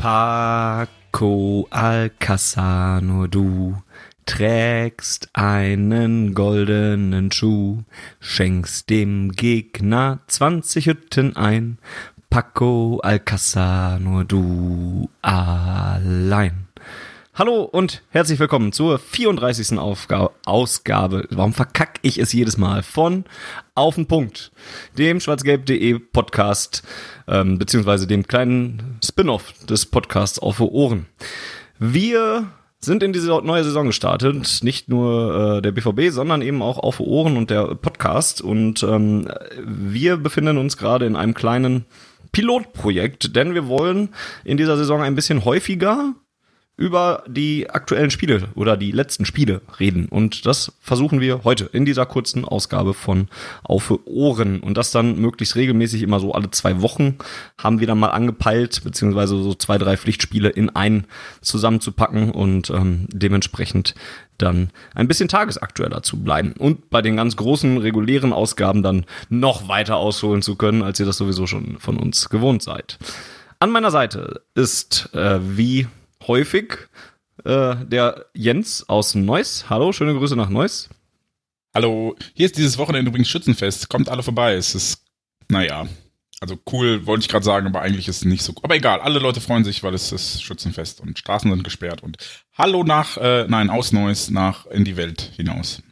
Paco Alcázar, nur du trägst einen goldenen Schuh, schenkst dem Gegner 20 Hütten ein. Paco Alcázar, nur du allein. Hallo und herzlich willkommen zur 34. Aufga Ausgabe. Warum verkack ich es jedes Mal? Von Auf den Punkt, dem schwarzgelb.de Podcast, ähm, beziehungsweise dem kleinen Spin-off des Podcasts Auf Ohren. Wir sind in diese neue Saison gestartet. Nicht nur äh, der BVB, sondern eben auch Auf Ohren und der Podcast. Und ähm, wir befinden uns gerade in einem kleinen Pilotprojekt, denn wir wollen in dieser Saison ein bisschen häufiger über die aktuellen Spiele oder die letzten Spiele reden. Und das versuchen wir heute in dieser kurzen Ausgabe von Auf Ohren. Und das dann möglichst regelmäßig immer so alle zwei Wochen haben wir dann mal angepeilt, beziehungsweise so zwei, drei Pflichtspiele in einen zusammenzupacken und ähm, dementsprechend dann ein bisschen tagesaktueller zu bleiben und bei den ganz großen regulären Ausgaben dann noch weiter ausholen zu können, als ihr das sowieso schon von uns gewohnt seid. An meiner Seite ist äh, wie häufig äh, der Jens aus Neuss. Hallo, schöne Grüße nach Neuss. Hallo, hier ist dieses Wochenende übrigens Schützenfest. Kommt alle vorbei. Es ist, naja, also cool wollte ich gerade sagen, aber eigentlich ist es nicht so. Aber egal, alle Leute freuen sich, weil es ist Schützenfest und Straßen sind gesperrt und Hallo nach, äh, nein, aus Neuss nach in die Welt hinaus.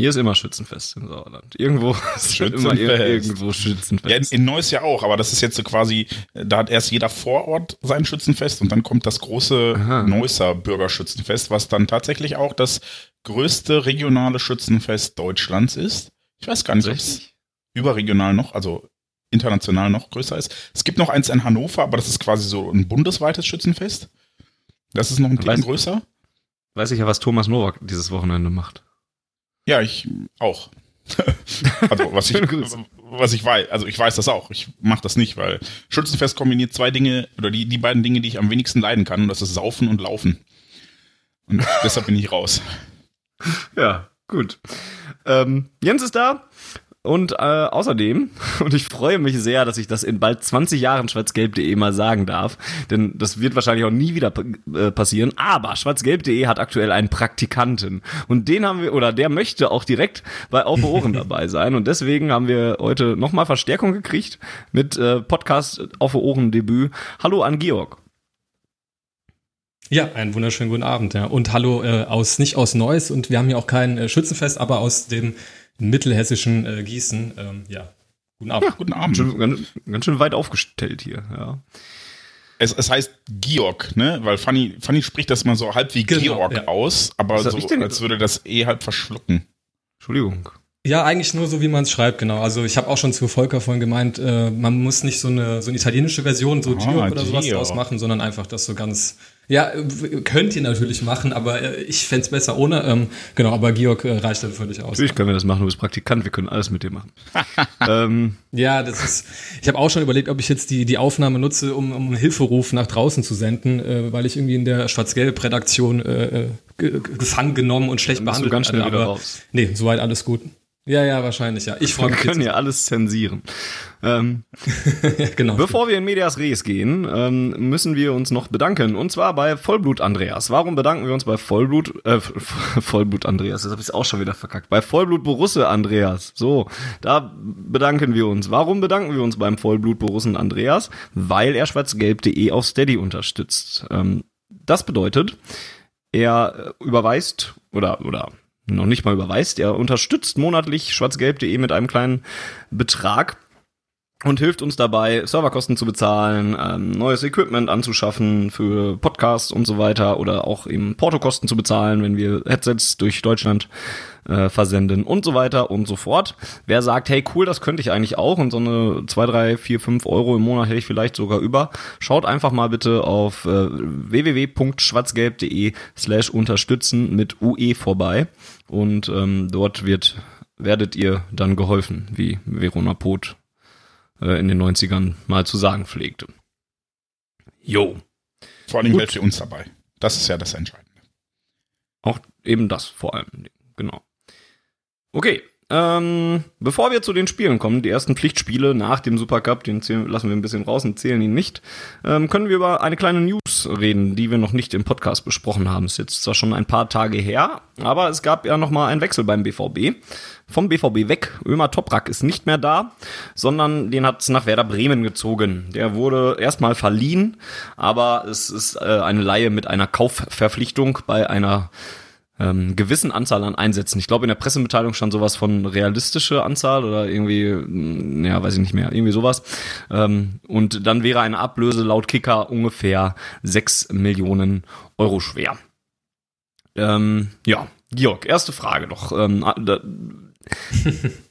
Hier ist immer Schützenfest im Sauerland. Irgendwo ist Schützenfest. immer ir- irgendwo Schützenfest. Ja, in, Neuss ja auch, aber das ist jetzt so quasi, da hat erst jeder Vorort sein Schützenfest und dann kommt das große Aha. Neusser Bürgerschützenfest, was dann tatsächlich auch das größte regionale Schützenfest Deutschlands ist. Ich weiß gar nicht, ob es überregional noch, also international noch größer ist. Es gibt noch eins in Hannover, aber das ist quasi so ein bundesweites Schützenfest. Das ist noch ein Ticken größer. Weiß ich ja, was Thomas Nowak dieses Wochenende macht. Ja, ich auch. also was ich, was ich weiß, also ich weiß das auch. Ich mache das nicht, weil Schützenfest kombiniert zwei Dinge oder die, die beiden Dinge, die ich am wenigsten leiden kann, und das ist Saufen und Laufen. Und deshalb bin ich raus. Ja, gut. Ähm, Jens ist da. Und äh, außerdem, und ich freue mich sehr, dass ich das in bald 20 Jahren schwarzgelb.de mal sagen darf, denn das wird wahrscheinlich auch nie wieder äh, passieren, aber schwarzgelb.de hat aktuell einen Praktikanten und den haben wir, oder der möchte auch direkt bei Auf Ohren dabei sein und deswegen haben wir heute nochmal Verstärkung gekriegt mit äh, Podcast Auf Ohren Debüt. Hallo an Georg. Ja, einen wunderschönen guten Abend, ja. Und hallo äh, aus, nicht aus Neuss und wir haben hier auch kein äh, Schützenfest, aber aus dem mittelhessischen äh, Gießen. Ähm, ja, guten Abend. Ja, guten Ganz Abend. schön, ganz, ganz schön weit aufgestellt hier, ja. Es, es heißt Georg, ne? Weil Fanny, Fanny spricht das mal so halb wie Genau, Georg ja. aus, aber so, ich denn- als würde das eh halb verschlucken. Entschuldigung. Ja, eigentlich nur so, wie man es schreibt, genau. Also ich habe auch schon zu Volker vorhin gemeint, äh, man muss nicht so eine, so eine italienische Version, so Ah, Georg oder sowas Georg. draus machen, sondern einfach das so ganz, ja, könnt ihr natürlich machen, aber äh, ich fänd's besser ohne. Ähm, genau, aber Georg äh, reicht dann völlig aus. Natürlich können wir das machen, du bist Praktikant, wir können alles mit dir machen. ähm, Ja, das ist. Ich habe auch schon überlegt, ob ich jetzt die, die Aufnahme nutze, um, um einen Hilferuf nach draußen zu senden, äh, weil ich irgendwie in der Schwarz-Gelb-Redaktion äh, äh, ge- gefangen genommen und schlecht Dann bist du behandelt ganz schnell werde, wieder aber raus. Nee, soweit alles gut. Ja, ja, wahrscheinlich, ja. Ich freue wir mich können jetzt. ja alles zensieren. Ähm, genau. bevor wir in Medias Res gehen, ähm, müssen wir uns noch bedanken. Und zwar bei Vollblut Andreas. Warum bedanken wir uns bei Vollblut, äh, Vollblut Andreas? Das habe ich auch schon wieder verkackt. Bei Vollblut Borusse Andreas. So, da bedanken wir uns. Warum bedanken wir uns beim Vollblut Borussen Andreas? Weil er schwarzgelb.de auf Steady unterstützt. Ähm, das bedeutet, er überweist oder, oder noch nicht mal überweist, er unterstützt monatlich schwarzgelb.de mit einem kleinen Betrag. Und hilft uns dabei, Serverkosten zu bezahlen, ähm, neues Equipment anzuschaffen für Podcasts und so weiter oder auch eben Portokosten zu bezahlen, wenn wir Headsets durch Deutschland äh, versenden und so weiter und so fort. Wer sagt, hey cool, das könnte ich eigentlich auch und so eine 2, 3, 4, 5 Euro im Monat hätte ich vielleicht sogar über, schaut einfach mal bitte auf äh, www.schwarzgelb.de slash unterstützen mit UE vorbei und ähm, dort wird werdet ihr dann geholfen, wie Verona Poth äh, in den 90ern mal zu sagen pflegte. Jo. Vor allem für uns dabei. Das ist ja das Entscheidende. Auch eben das vor allem. Genau. Okay, ähm, bevor wir zu den Spielen kommen, die ersten Pflichtspiele nach dem Supercup, den zählen, lassen wir ein bisschen raus und zählen ihn nicht, ähm, können wir über eine kleine News reden, die wir noch nicht im Podcast besprochen haben. Ist jetzt zwar schon ein paar Tage her, aber es gab ja noch mal einen Wechsel beim BVB. Vom BVB weg. Ömer Toprak ist nicht mehr da, sondern den hat es nach Werder Bremen gezogen. Der wurde erstmal verliehen, aber es ist äh, eine Laie mit einer Kaufverpflichtung bei einer ähm, gewissen Anzahl an Einsätzen. Ich glaube, in der Pressemitteilung stand sowas von realistische Anzahl oder irgendwie, mh, ja, weiß ich nicht mehr, irgendwie sowas. Ähm, und dann wäre eine Ablöse laut Kicker ungefähr sechs Millionen Euro schwer. Ähm, ja, Georg, erste Frage doch. Ähm, da,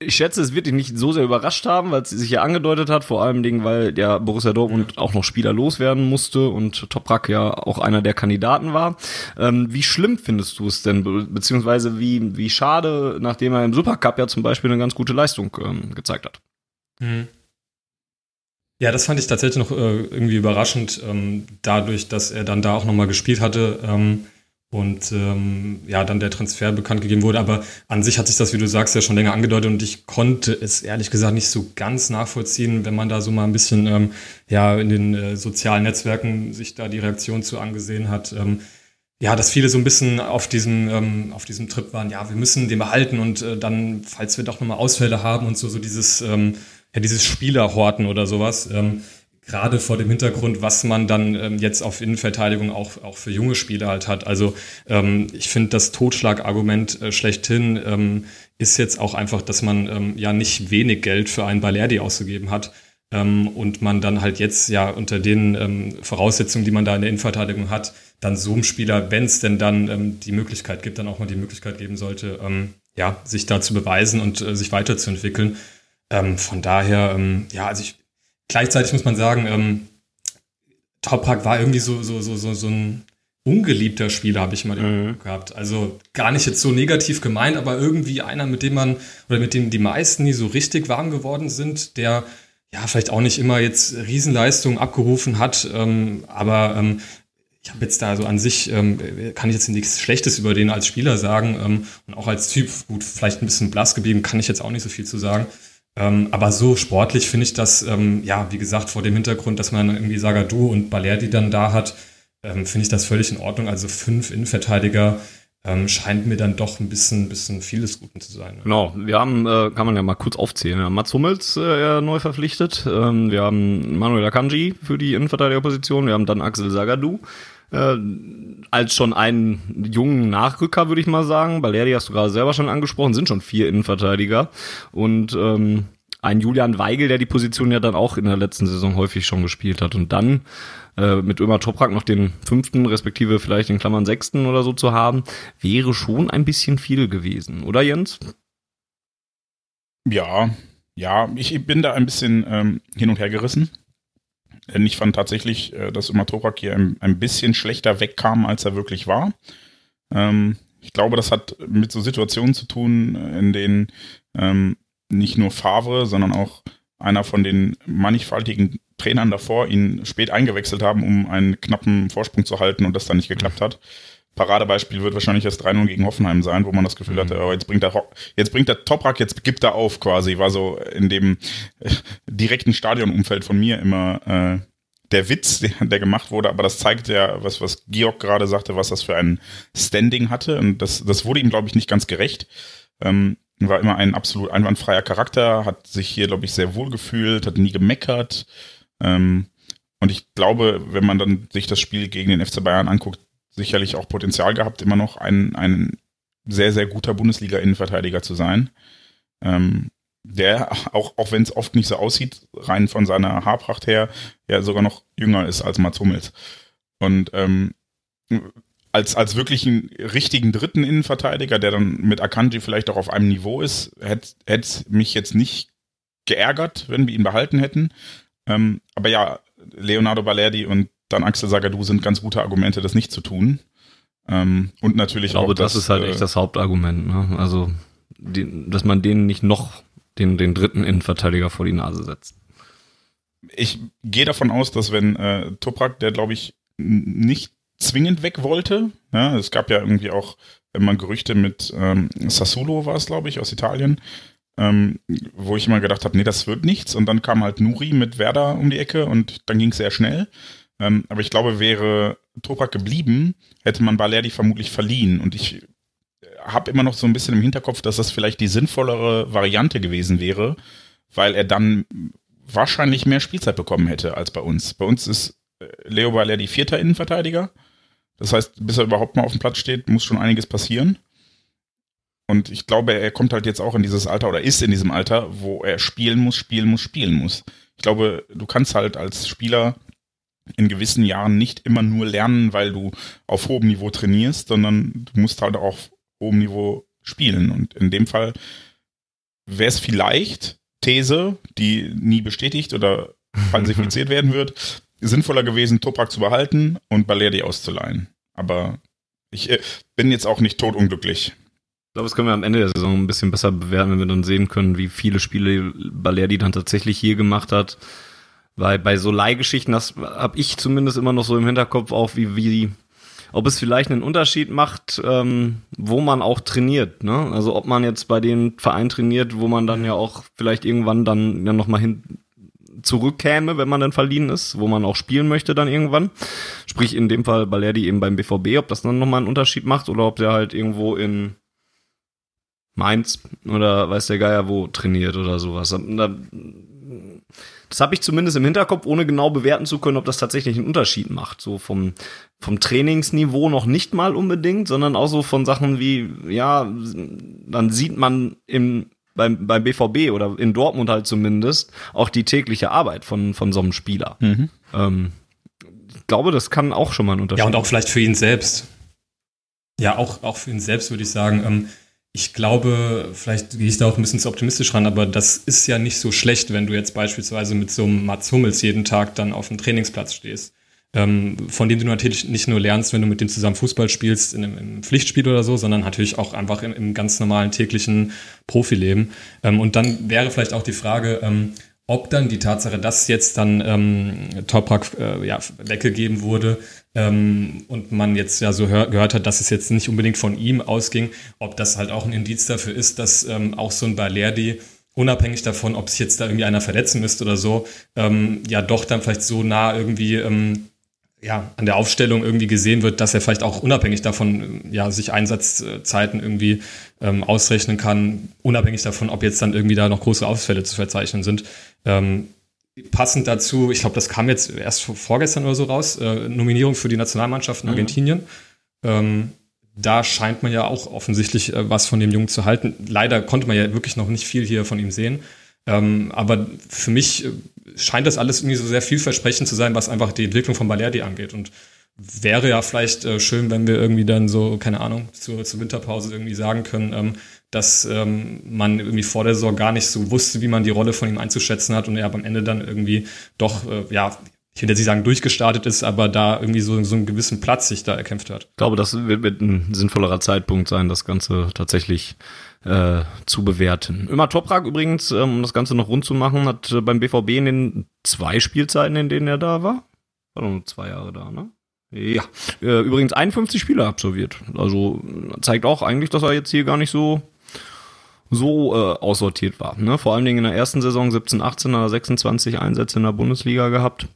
ich schätze, es wird dich nicht so sehr überrascht haben, weil es sich ja angedeutet hat, vor allem Dingen, weil der Borussia Dortmund auch noch Spieler loswerden musste und Toprak ja auch einer der Kandidaten war. Ähm, wie schlimm findest du es denn, be beziehungsweise wie, wie schade, nachdem er im Supercup ja zum Beispiel eine ganz gute Leistung ähm, gezeigt hat? Mhm. Ja, das fand ich tatsächlich noch äh, irgendwie überraschend, ähm, dadurch, dass er dann da auch nochmal gespielt hatte. Ähm, und ähm, ja, dann der Transfer bekannt gegeben wurde. Aber an sich hat sich das, wie du sagst, ja schon länger angedeutet und ich konnte es ehrlich gesagt nicht so ganz nachvollziehen, wenn man da so mal ein bisschen ähm, ja in den äh, sozialen Netzwerken sich da die Reaktion zu angesehen hat. Ähm, ja, dass viele so ein bisschen auf diesem, ähm, auf diesem Trip waren, ja, wir müssen den behalten und äh, dann, falls wir doch nochmal Ausfälle haben und so, so dieses, ähm, ja, dieses Spielerhorten oder sowas. Ähm, gerade vor dem Hintergrund, was man dann ähm, jetzt auf Innenverteidigung auch, auch für junge Spieler halt hat. Also ähm, ich finde, das Totschlagargument äh, schlechthin ähm, ist jetzt auch einfach, dass man ähm, ja nicht wenig Geld für einen Balerdi ausgegeben hat. Ähm, und man dann halt jetzt ja unter den ähm, Voraussetzungen, die man da in der Innenverteidigung hat, dann so einem Spieler, wenn es denn dann ähm, die Möglichkeit gibt, dann auch mal die Möglichkeit geben sollte, ähm, ja, sich da zu beweisen und äh, sich weiterzuentwickeln. Ähm, von daher, ähm, ja, also ich, Gleichzeitig muss man sagen, ähm, Toprak war irgendwie so, so, so, so, so ein ungeliebter Spieler, habe ich mal mhm. gehabt. Also gar nicht jetzt so negativ gemeint, aber irgendwie einer, mit dem man oder mit dem die meisten nie so richtig warm geworden sind, der ja vielleicht auch nicht immer jetzt Riesenleistungen abgerufen hat, ähm, aber ähm, ich habe jetzt da so an sich, ähm, kann ich jetzt nichts Schlechtes über den als Spieler sagen ähm, und auch als Typ, gut, vielleicht ein bisschen blass geblieben, kann ich jetzt auch nicht so viel zu sagen. Ähm, aber so sportlich finde ich das, ähm, ja, wie gesagt, vor dem Hintergrund, dass man irgendwie Sagadu und Balerdi dann da hat, ähm, finde ich das völlig in Ordnung. Also fünf Innenverteidiger ähm, scheint mir dann doch ein bisschen, bisschen vieles Guten zu sein. Ne? Genau, wir haben, äh, kann man ja mal kurz aufzählen, wir haben Mats Hummels äh, neu verpflichtet, ähm, wir haben Manuel Akanji für die Innenverteidigerposition, wir haben dann Axel Sagadu äh, als schon einen jungen Nachrücker, würde ich mal sagen. Baleri hast du gerade selber schon angesprochen, sind schon vier Innenverteidiger. Und ähm, ein Julian Weigel, der die Position ja dann auch in der letzten Saison häufig schon gespielt hat. Und dann äh, mit Ömer Toprak noch den fünften, respektive vielleicht in Klammern sechsten oder so zu haben, wäre schon ein bisschen viel gewesen, oder Jens? Ja, ja, ich bin da ein bisschen ähm, hin und her gerissen. Denn ich fand tatsächlich, äh, dass Umatorak hier ein, ein, bisschen schlechter wegkam, als er wirklich war. Ähm, ich glaube, das hat mit so Situationen zu tun, in denen ähm, nicht nur Favre, sondern auch einer von den mannigfaltigen Trainern davor ihn spät eingewechselt haben, um einen knappen Vorsprung zu halten und das dann nicht geklappt hat. Paradebeispiel wird wahrscheinlich das 3-0 gegen Hoffenheim sein, wo man das Gefühl mhm. hatte, oh, jetzt bringt der, jetzt bringt der Toprak, jetzt gibt er auf quasi. War so in dem äh, direkten Stadionumfeld von mir immer äh, der Witz, der, der, gemacht wurde, aber das zeigt ja, was, was Georg gerade sagte, was das für ein Standing hatte. Und das, das wurde ihm, glaube ich, nicht ganz gerecht. Ähm, war immer ein absolut einwandfreier Charakter, hat sich hier, glaube ich, sehr wohl gefühlt, hat nie gemeckert. Ähm, und ich glaube, wenn man dann sich das Spiel gegen den FC Bayern anguckt, sicherlich auch Potenzial gehabt, immer noch ein, ein sehr, sehr guter Bundesliga-Innenverteidiger zu sein. Ähm, der, auch, auch wenn es oft nicht so aussieht, rein von seiner Haarpracht her, ja sogar noch jünger ist als Mats Hummels. Und ähm, als, als wirklich einen richtigen dritten Innenverteidiger, der dann mit Akanji vielleicht auch auf einem Niveau ist, hätte es mich jetzt nicht geärgert, wenn wir ihn behalten hätten. Ähm, aber ja, Leonardo Balerdi und dann Axel Sagadou sind ganz gute Argumente, das nicht zu tun. Ähm, und natürlich ich glaube, auch. das, das ist halt äh, echt das Hauptargument. Ne? Also, die, dass man denen nicht noch den, den dritten Innenverteidiger vor die Nase setzt. Ich gehe davon aus, dass wenn äh, Toprak, der glaube ich nicht zwingend weg wollte, ja, es gab ja irgendwie auch immer Gerüchte mit ähm, Sassuolo war es glaube ich aus Italien, ähm, wo ich immer gedacht habe, nee, das wird nichts. Und dann kam halt Nuri mit Werder um die Ecke und dann ging es sehr schnell. Ähm, aber ich glaube, wäre Toprak geblieben, hätte man Balerdi vermutlich verliehen. Und ich habe immer noch so ein bisschen im Hinterkopf, dass das vielleicht die sinnvollere Variante gewesen wäre, weil er dann wahrscheinlich mehr Spielzeit bekommen hätte als bei uns. Bei uns ist äh, Leo Balerdi vierter Innenverteidiger. Das heißt, bis er überhaupt mal auf dem Platz steht, muss schon einiges passieren. Und ich glaube, er kommt halt jetzt auch in dieses Alter oder ist in diesem Alter, wo er spielen muss, spielen muss, spielen muss. Ich glaube, du kannst halt als Spieler in gewissen Jahren nicht immer nur lernen, weil du auf hohem Niveau trainierst, sondern du musst halt auch auf hohem Niveau spielen. Und in dem Fall wäre es vielleicht These, die nie bestätigt oder falsifiziert werden wird, sinnvoller gewesen, Toprak zu behalten und Balerdi auszuleihen. Aber ich äh, bin jetzt auch nicht totunglücklich. Ich glaube, das können wir am Ende der Saison ein bisschen besser bewerten, wenn wir dann sehen können, wie viele Spiele Balerdi dann tatsächlich hier gemacht hat. Weil bei so Leihgeschichten, das habe ich zumindest immer noch so im Hinterkopf auch, wie, wie ob es vielleicht einen Unterschied macht, ähm, wo man auch trainiert. Ne? Also ob man jetzt bei den Vereinen trainiert, wo man dann ja auch vielleicht irgendwann dann, dann nochmal hin zurückkäme, wenn man dann verliehen ist, wo man auch spielen möchte dann irgendwann. Sprich in dem Fall Balerdi eben beim BVB, ob das dann nochmal einen Unterschied macht oder ob der halt irgendwo in Mainz oder weiß der Geier wo trainiert oder sowas. Da, das habe ich zumindest im Hinterkopf, ohne genau bewerten zu können, ob das tatsächlich einen Unterschied macht. So vom, vom Trainingsniveau noch nicht mal unbedingt, sondern auch so von Sachen wie, ja, dann sieht man im, beim, beim BVB oder in Dortmund halt zumindest auch die tägliche Arbeit von, von so einem Spieler. Mhm. Ähm, ich glaube, das kann auch schon mal ein Unterschied Ja, und auch vielleicht für ihn selbst. Ja, auch, auch für ihn selbst würde ich sagen. Ähm, ich glaube, vielleicht gehe ich da auch ein bisschen zu optimistisch ran, aber das ist ja nicht so schlecht, wenn du jetzt beispielsweise mit so einem Mats Hummels jeden Tag dann auf dem Trainingsplatz stehst. Ähm, von dem du natürlich nicht nur lernst, wenn du mit dem zusammen Fußball spielst, in einem, Pflichtspiel oder so, sondern natürlich auch einfach im, im ganz normalen täglichen Profileben. Ähm, und dann wäre vielleicht auch die Frage, ähm, ob dann die Tatsache, dass jetzt dann ähm, Toprak äh, ja, weggegeben wurde ähm, und man jetzt ja so hör, gehört hat, dass es jetzt nicht unbedingt von ihm ausging, ob das halt auch ein Indiz dafür ist, dass ähm, auch so ein Balerdi unabhängig davon, ob sich jetzt da irgendwie einer verletzen müsste oder so, ähm, ja doch dann vielleicht so nah irgendwie ähm, ja, an der Aufstellung irgendwie gesehen wird, dass er vielleicht auch unabhängig davon ja, sich Einsatzzeiten irgendwie ähm, ausrechnen kann, unabhängig davon, ob jetzt dann irgendwie da noch große Ausfälle zu verzeichnen sind. Ähm, passend dazu, ich glaube, das kam jetzt erst vorgestern oder so raus, äh, Nominierung für die Nationalmannschaft in mhm. Argentinien. Ähm, da scheint man ja auch offensichtlich äh, was von dem Jungen zu halten. Leider konnte man ja wirklich noch nicht viel hier von ihm sehen. Ähm, aber für mich äh, scheint das alles irgendwie so sehr vielversprechend zu sein, was einfach die Entwicklung von Balerdi angeht. Und wäre ja vielleicht äh, schön, wenn wir irgendwie dann so, keine Ahnung, zur, zur Winterpause irgendwie sagen können, ähm, dass ähm, man irgendwie vor der Saison gar nicht so wusste, wie man die Rolle von ihm einzuschätzen hat und er am Ende dann irgendwie doch, äh, ja, ich will jetzt nicht sagen durchgestartet ist, aber da irgendwie so, so einen gewissen Platz sich da erkämpft hat. Ich glaube, das wird, wird ein sinnvollerer Zeitpunkt sein, das Ganze tatsächlich äh, zu bewerten. Immer Toprak übrigens, ähm, um das Ganze noch rund zu machen, hat äh, beim BVB in den zwei Spielzeiten, in denen er da war, war nur zwei Jahre da, ne? Ja, äh, übrigens 51 Spiele absolviert. Also zeigt auch eigentlich, dass er jetzt hier gar nicht so so äh, aussortiert war. Ne? Vor allen Dingen in der ersten Saison 17, 18 hat er 26 Einsätze in der Bundesliga gehabt.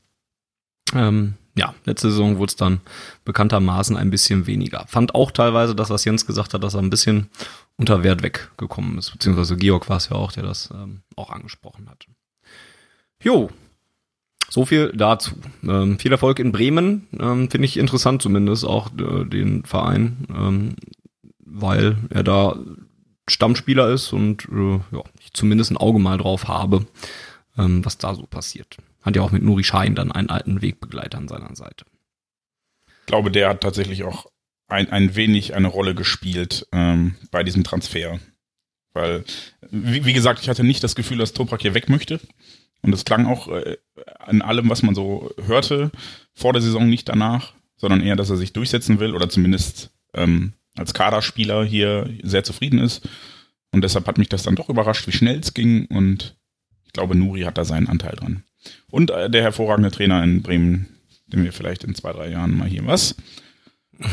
Ähm, ja, letzte Saison wurde es dann bekanntermaßen ein bisschen weniger. Fand auch teilweise das, was Jens gesagt hat, dass er ein bisschen unter Wert weggekommen ist. Beziehungsweise Georg war es ja auch, der das ähm, auch angesprochen hat. Jo, so viel dazu. Ähm, viel Erfolg in Bremen, ähm, finde ich interessant zumindest, auch äh, den Verein, ähm, weil er da Stammspieler ist und äh, ja, ich zumindest ein Auge mal drauf habe, ähm, was da so passiert. Hat ja auch mit Nuri Schein dann einen alten Wegbegleiter an seiner Seite. Ich glaube, der hat tatsächlich auch ein, ein wenig eine Rolle gespielt ähm, bei diesem Transfer. Weil, wie, wie, gesagt, ich hatte nicht das Gefühl, dass Toprak hier weg möchte. Und es klang auch äh, an allem, was man so hörte, vor der Saison nicht danach, sondern eher, dass er sich durchsetzen will oder zumindest ähm, als Kaderspieler hier sehr zufrieden ist. Und deshalb hat mich das dann doch überrascht, wie schnell es ging. Und ich glaube, Nuri hat da seinen Anteil dran. Und äh, der hervorragende Trainer in Bremen, den wir vielleicht in zwei, drei Jahren mal hier was.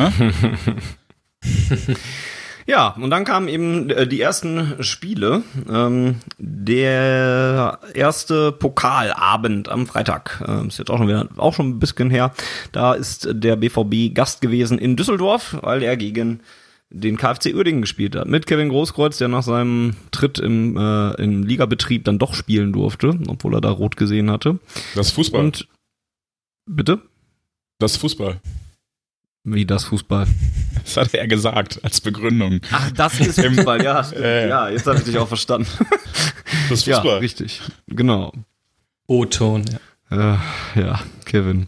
Ja, und dann kamen eben äh, die ersten Spiele. Ähm, der erste Pokalabend am Freitag äh, ist jetzt auch schon wieder auch schon ein bisschen her. Da ist der BVB Gast gewesen in Düsseldorf, weil er gegen den KfC Uerdingen gespielt hat. Mit Kevin Großkreuz, der nach seinem Tritt im, äh, im Ligabetrieb dann doch spielen durfte, obwohl er da rot gesehen hatte. Das Fußball. Und bitte? Das Fußball. Wie das Fußball? Das hat er gesagt als Begründung. Ach, das ist Fußball, ja. Äh. Ja, jetzt habe ich dich auch verstanden. Das ist Fußball. Ja, richtig. Genau. O-Ton, ja. Äh, ja, Kevin.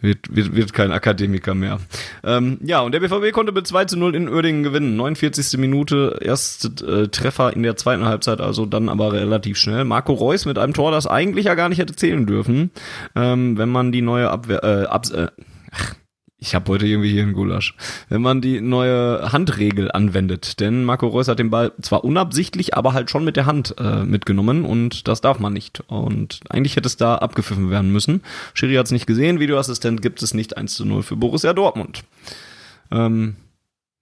Wird, wird, wird kein Akademiker mehr. Ähm, ja, und der BVB konnte mit 2 zu 0 in Uerdingen gewinnen. 49. Minute, erste äh, Treffer in der zweiten Halbzeit, also dann aber relativ schnell. Marco Reus mit einem Tor, das eigentlich ja gar nicht hätte zählen dürfen, ähm, wenn man die neue Abwehr, äh, Abs äh, ach, ich habe heute irgendwie hier einen Gulasch. Wenn man die neue Handregel anwendet, denn Marco Reus hat den Ball zwar unabsichtlich, aber halt schon mit der Hand äh, mitgenommen und das darf man nicht. Und eigentlich hätte es da abgepfiffen werden müssen. Schiri hat es nicht gesehen, Videoassistent gibt es nicht 1 zu 0 für Borussia Dortmund. Ähm,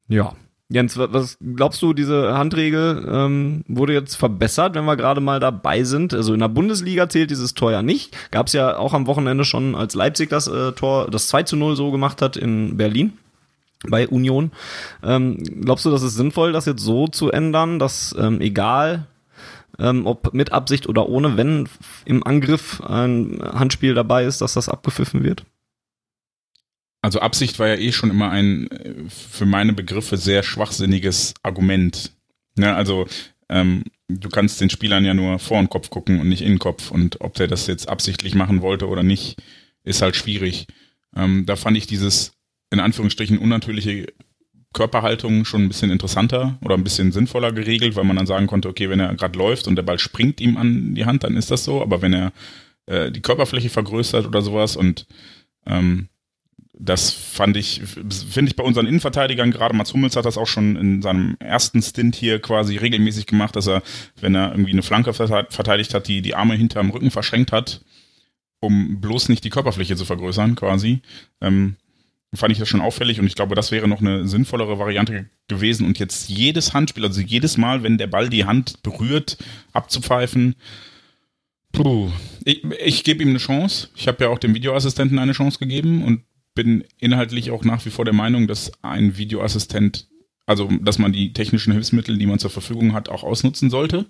ja, Jens, was glaubst du, diese Handregel ähm, wurde jetzt verbessert, wenn wir gerade mal dabei sind? Also in der Bundesliga zählt dieses Tor ja nicht. Gab es ja auch am Wochenende schon, als Leipzig das äh, Tor, das 2 zu 0 so gemacht hat in Berlin bei Union. Ähm, glaubst du, das ist sinnvoll, das jetzt so zu ändern, dass ähm, egal ähm, ob mit Absicht oder ohne, wenn im Angriff ein Handspiel dabei ist, dass das abgepfiffen wird? Also Absicht war ja eh schon immer ein äh, für meine Begriffe sehr schwachsinniges Argument. Ne, also ähm, du kannst den Spielern ja nur vor den Kopf gucken und nicht in den Kopf. Und ob der das jetzt absichtlich machen wollte oder nicht, ist halt schwierig. Ähm, da fand ich dieses in Anführungsstrichen unnatürliche Körperhaltung schon ein bisschen interessanter oder ein bisschen sinnvoller geregelt, weil man dann sagen konnte, okay, wenn er gerade läuft und der Ball springt ihm an die Hand, dann ist das so. Aber wenn er äh, die Körperfläche vergrößert oder sowas und ähm, das fand ich, finde ich bei unseren Innenverteidigern, gerade Mats Hummels hat das auch schon in seinem ersten Stint hier quasi regelmäßig gemacht, dass er, wenn er irgendwie eine Flanke verteidigt hat, die die Arme hinterm Rücken verschränkt hat, um bloß nicht die Körperfläche zu vergrößern, quasi. Ähm, fand ich das schon auffällig und ich glaube, das wäre noch eine sinnvollere Variante gewesen und jetzt jedes Handspiel, also jedes Mal, wenn der Ball die Hand berührt, abzupfeifen. Puh. Ich, ich gebe ihm eine Chance. Ich habe ja auch dem Videoassistenten eine Chance gegeben und bin inhaltlich auch nach wie vor der Meinung, dass ein Videoassistent, also dass man die technischen Hilfsmittel, die man zur Verfügung hat, auch ausnutzen sollte,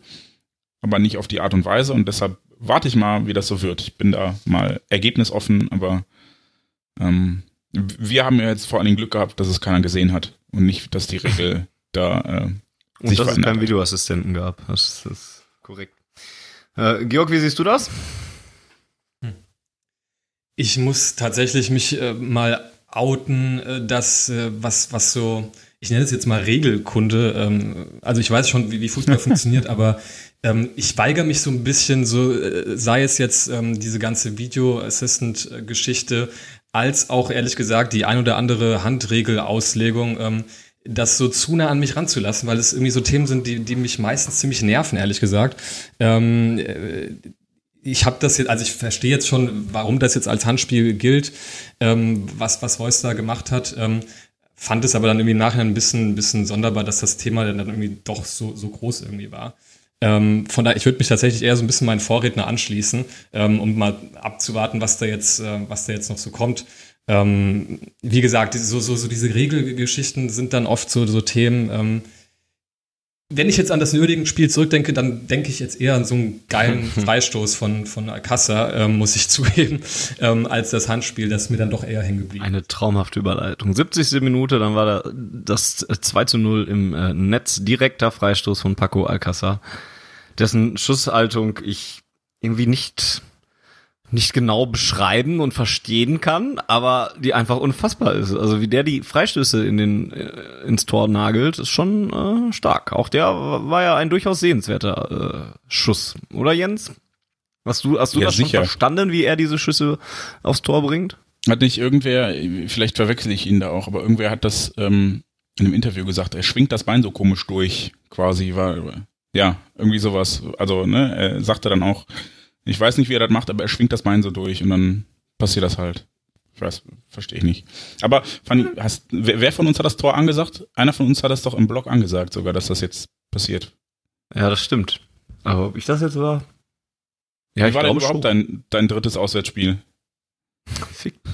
aber nicht auf die Art und Weise. Und deshalb warte ich mal, wie das so wird. Ich bin da mal ergebnisoffen, aber ähm, wir haben ja jetzt vor allen Dingen Glück gehabt, dass es keiner gesehen hat und nicht, dass die Regel da äh, und dass es keinen Videoassistenten gab. Das, das ist korrekt. Äh, Georg, wie siehst du das? Ich muss tatsächlich mich äh, mal outen, äh, dass äh, was, was so, ich nenne es jetzt mal Regelkunde, ähm, also ich weiß schon, wie, wie Fußball funktioniert, aber ähm, ich weigere mich so ein bisschen, so äh, sei es jetzt ähm, diese ganze Video-Assistant-Geschichte, als auch ehrlich gesagt die ein oder andere Handregelauslegung, ähm, das so zu nah an mich ranzulassen, weil es irgendwie so Themen sind, die, die mich meistens ziemlich nerven, ehrlich gesagt. Ähm, äh, ich habe das jetzt, also ich verstehe jetzt schon, warum das jetzt als Handspiel gilt, ähm, was, was Reus da gemacht hat. Ähm, fand es aber dann irgendwie im Nachhinein ein bisschen, ein bisschen sonderbar, dass das Thema dann irgendwie doch so, so groß irgendwie war. Ähm, von daher, ich würde mich tatsächlich eher so ein bisschen meinen Vorredner anschließen, ähm, um mal abzuwarten, was da jetzt, äh, was da jetzt noch so kommt. Ähm, wie gesagt, so, so, so diese Regelgeschichten sind dann oft so, so Themen, ähm, wenn ich jetzt an das Nürnberg-Spiel zurückdenke, dann denke ich jetzt eher an so einen geilen Freistoß von, von Alcassa, ähm, muss ich zugeben, ähm, als das Handspiel, das mir dann doch eher hängen geblieben. Eine traumhafte Überleitung. 70. Minute, dann war da das 2 zu 0 im äh, Netz, direkter Freistoß von Paco Alcassa, dessen Schusshaltung ich irgendwie nicht nicht genau beschreiben und verstehen kann, aber die einfach unfassbar ist. Also wie der die Freistöße in den äh, ins Tor nagelt, ist schon äh, stark. Auch der war ja ein durchaus sehenswerter äh, Schuss, oder Jens? Hast du hast du Ja, das schon sicher. verstanden, wie er diese Schüsse aufs Tor bringt? Hat nicht irgendwer, vielleicht verwechsel ich ihn da auch, aber irgendwer hat das ähm, in einem Interview gesagt, er schwingt das Bein so komisch durch, quasi, war, ja, irgendwie sowas. Also, ne, er sagte dann auch, ich weiß nicht, wie er das macht, aber er schwingt das Bein so durch und dann passiert das halt. Ich weiß, verstehe ich nicht. Aber Fanny, hast, wer, wer von uns hat das Tor angesagt? Einer von uns hat das doch im Blog angesagt, sogar, dass das jetzt passiert. Ja, das stimmt. Aber ob ich das jetzt war? Ja, Wie war denn überhaupt dein, dein drittes Auswärtsspiel?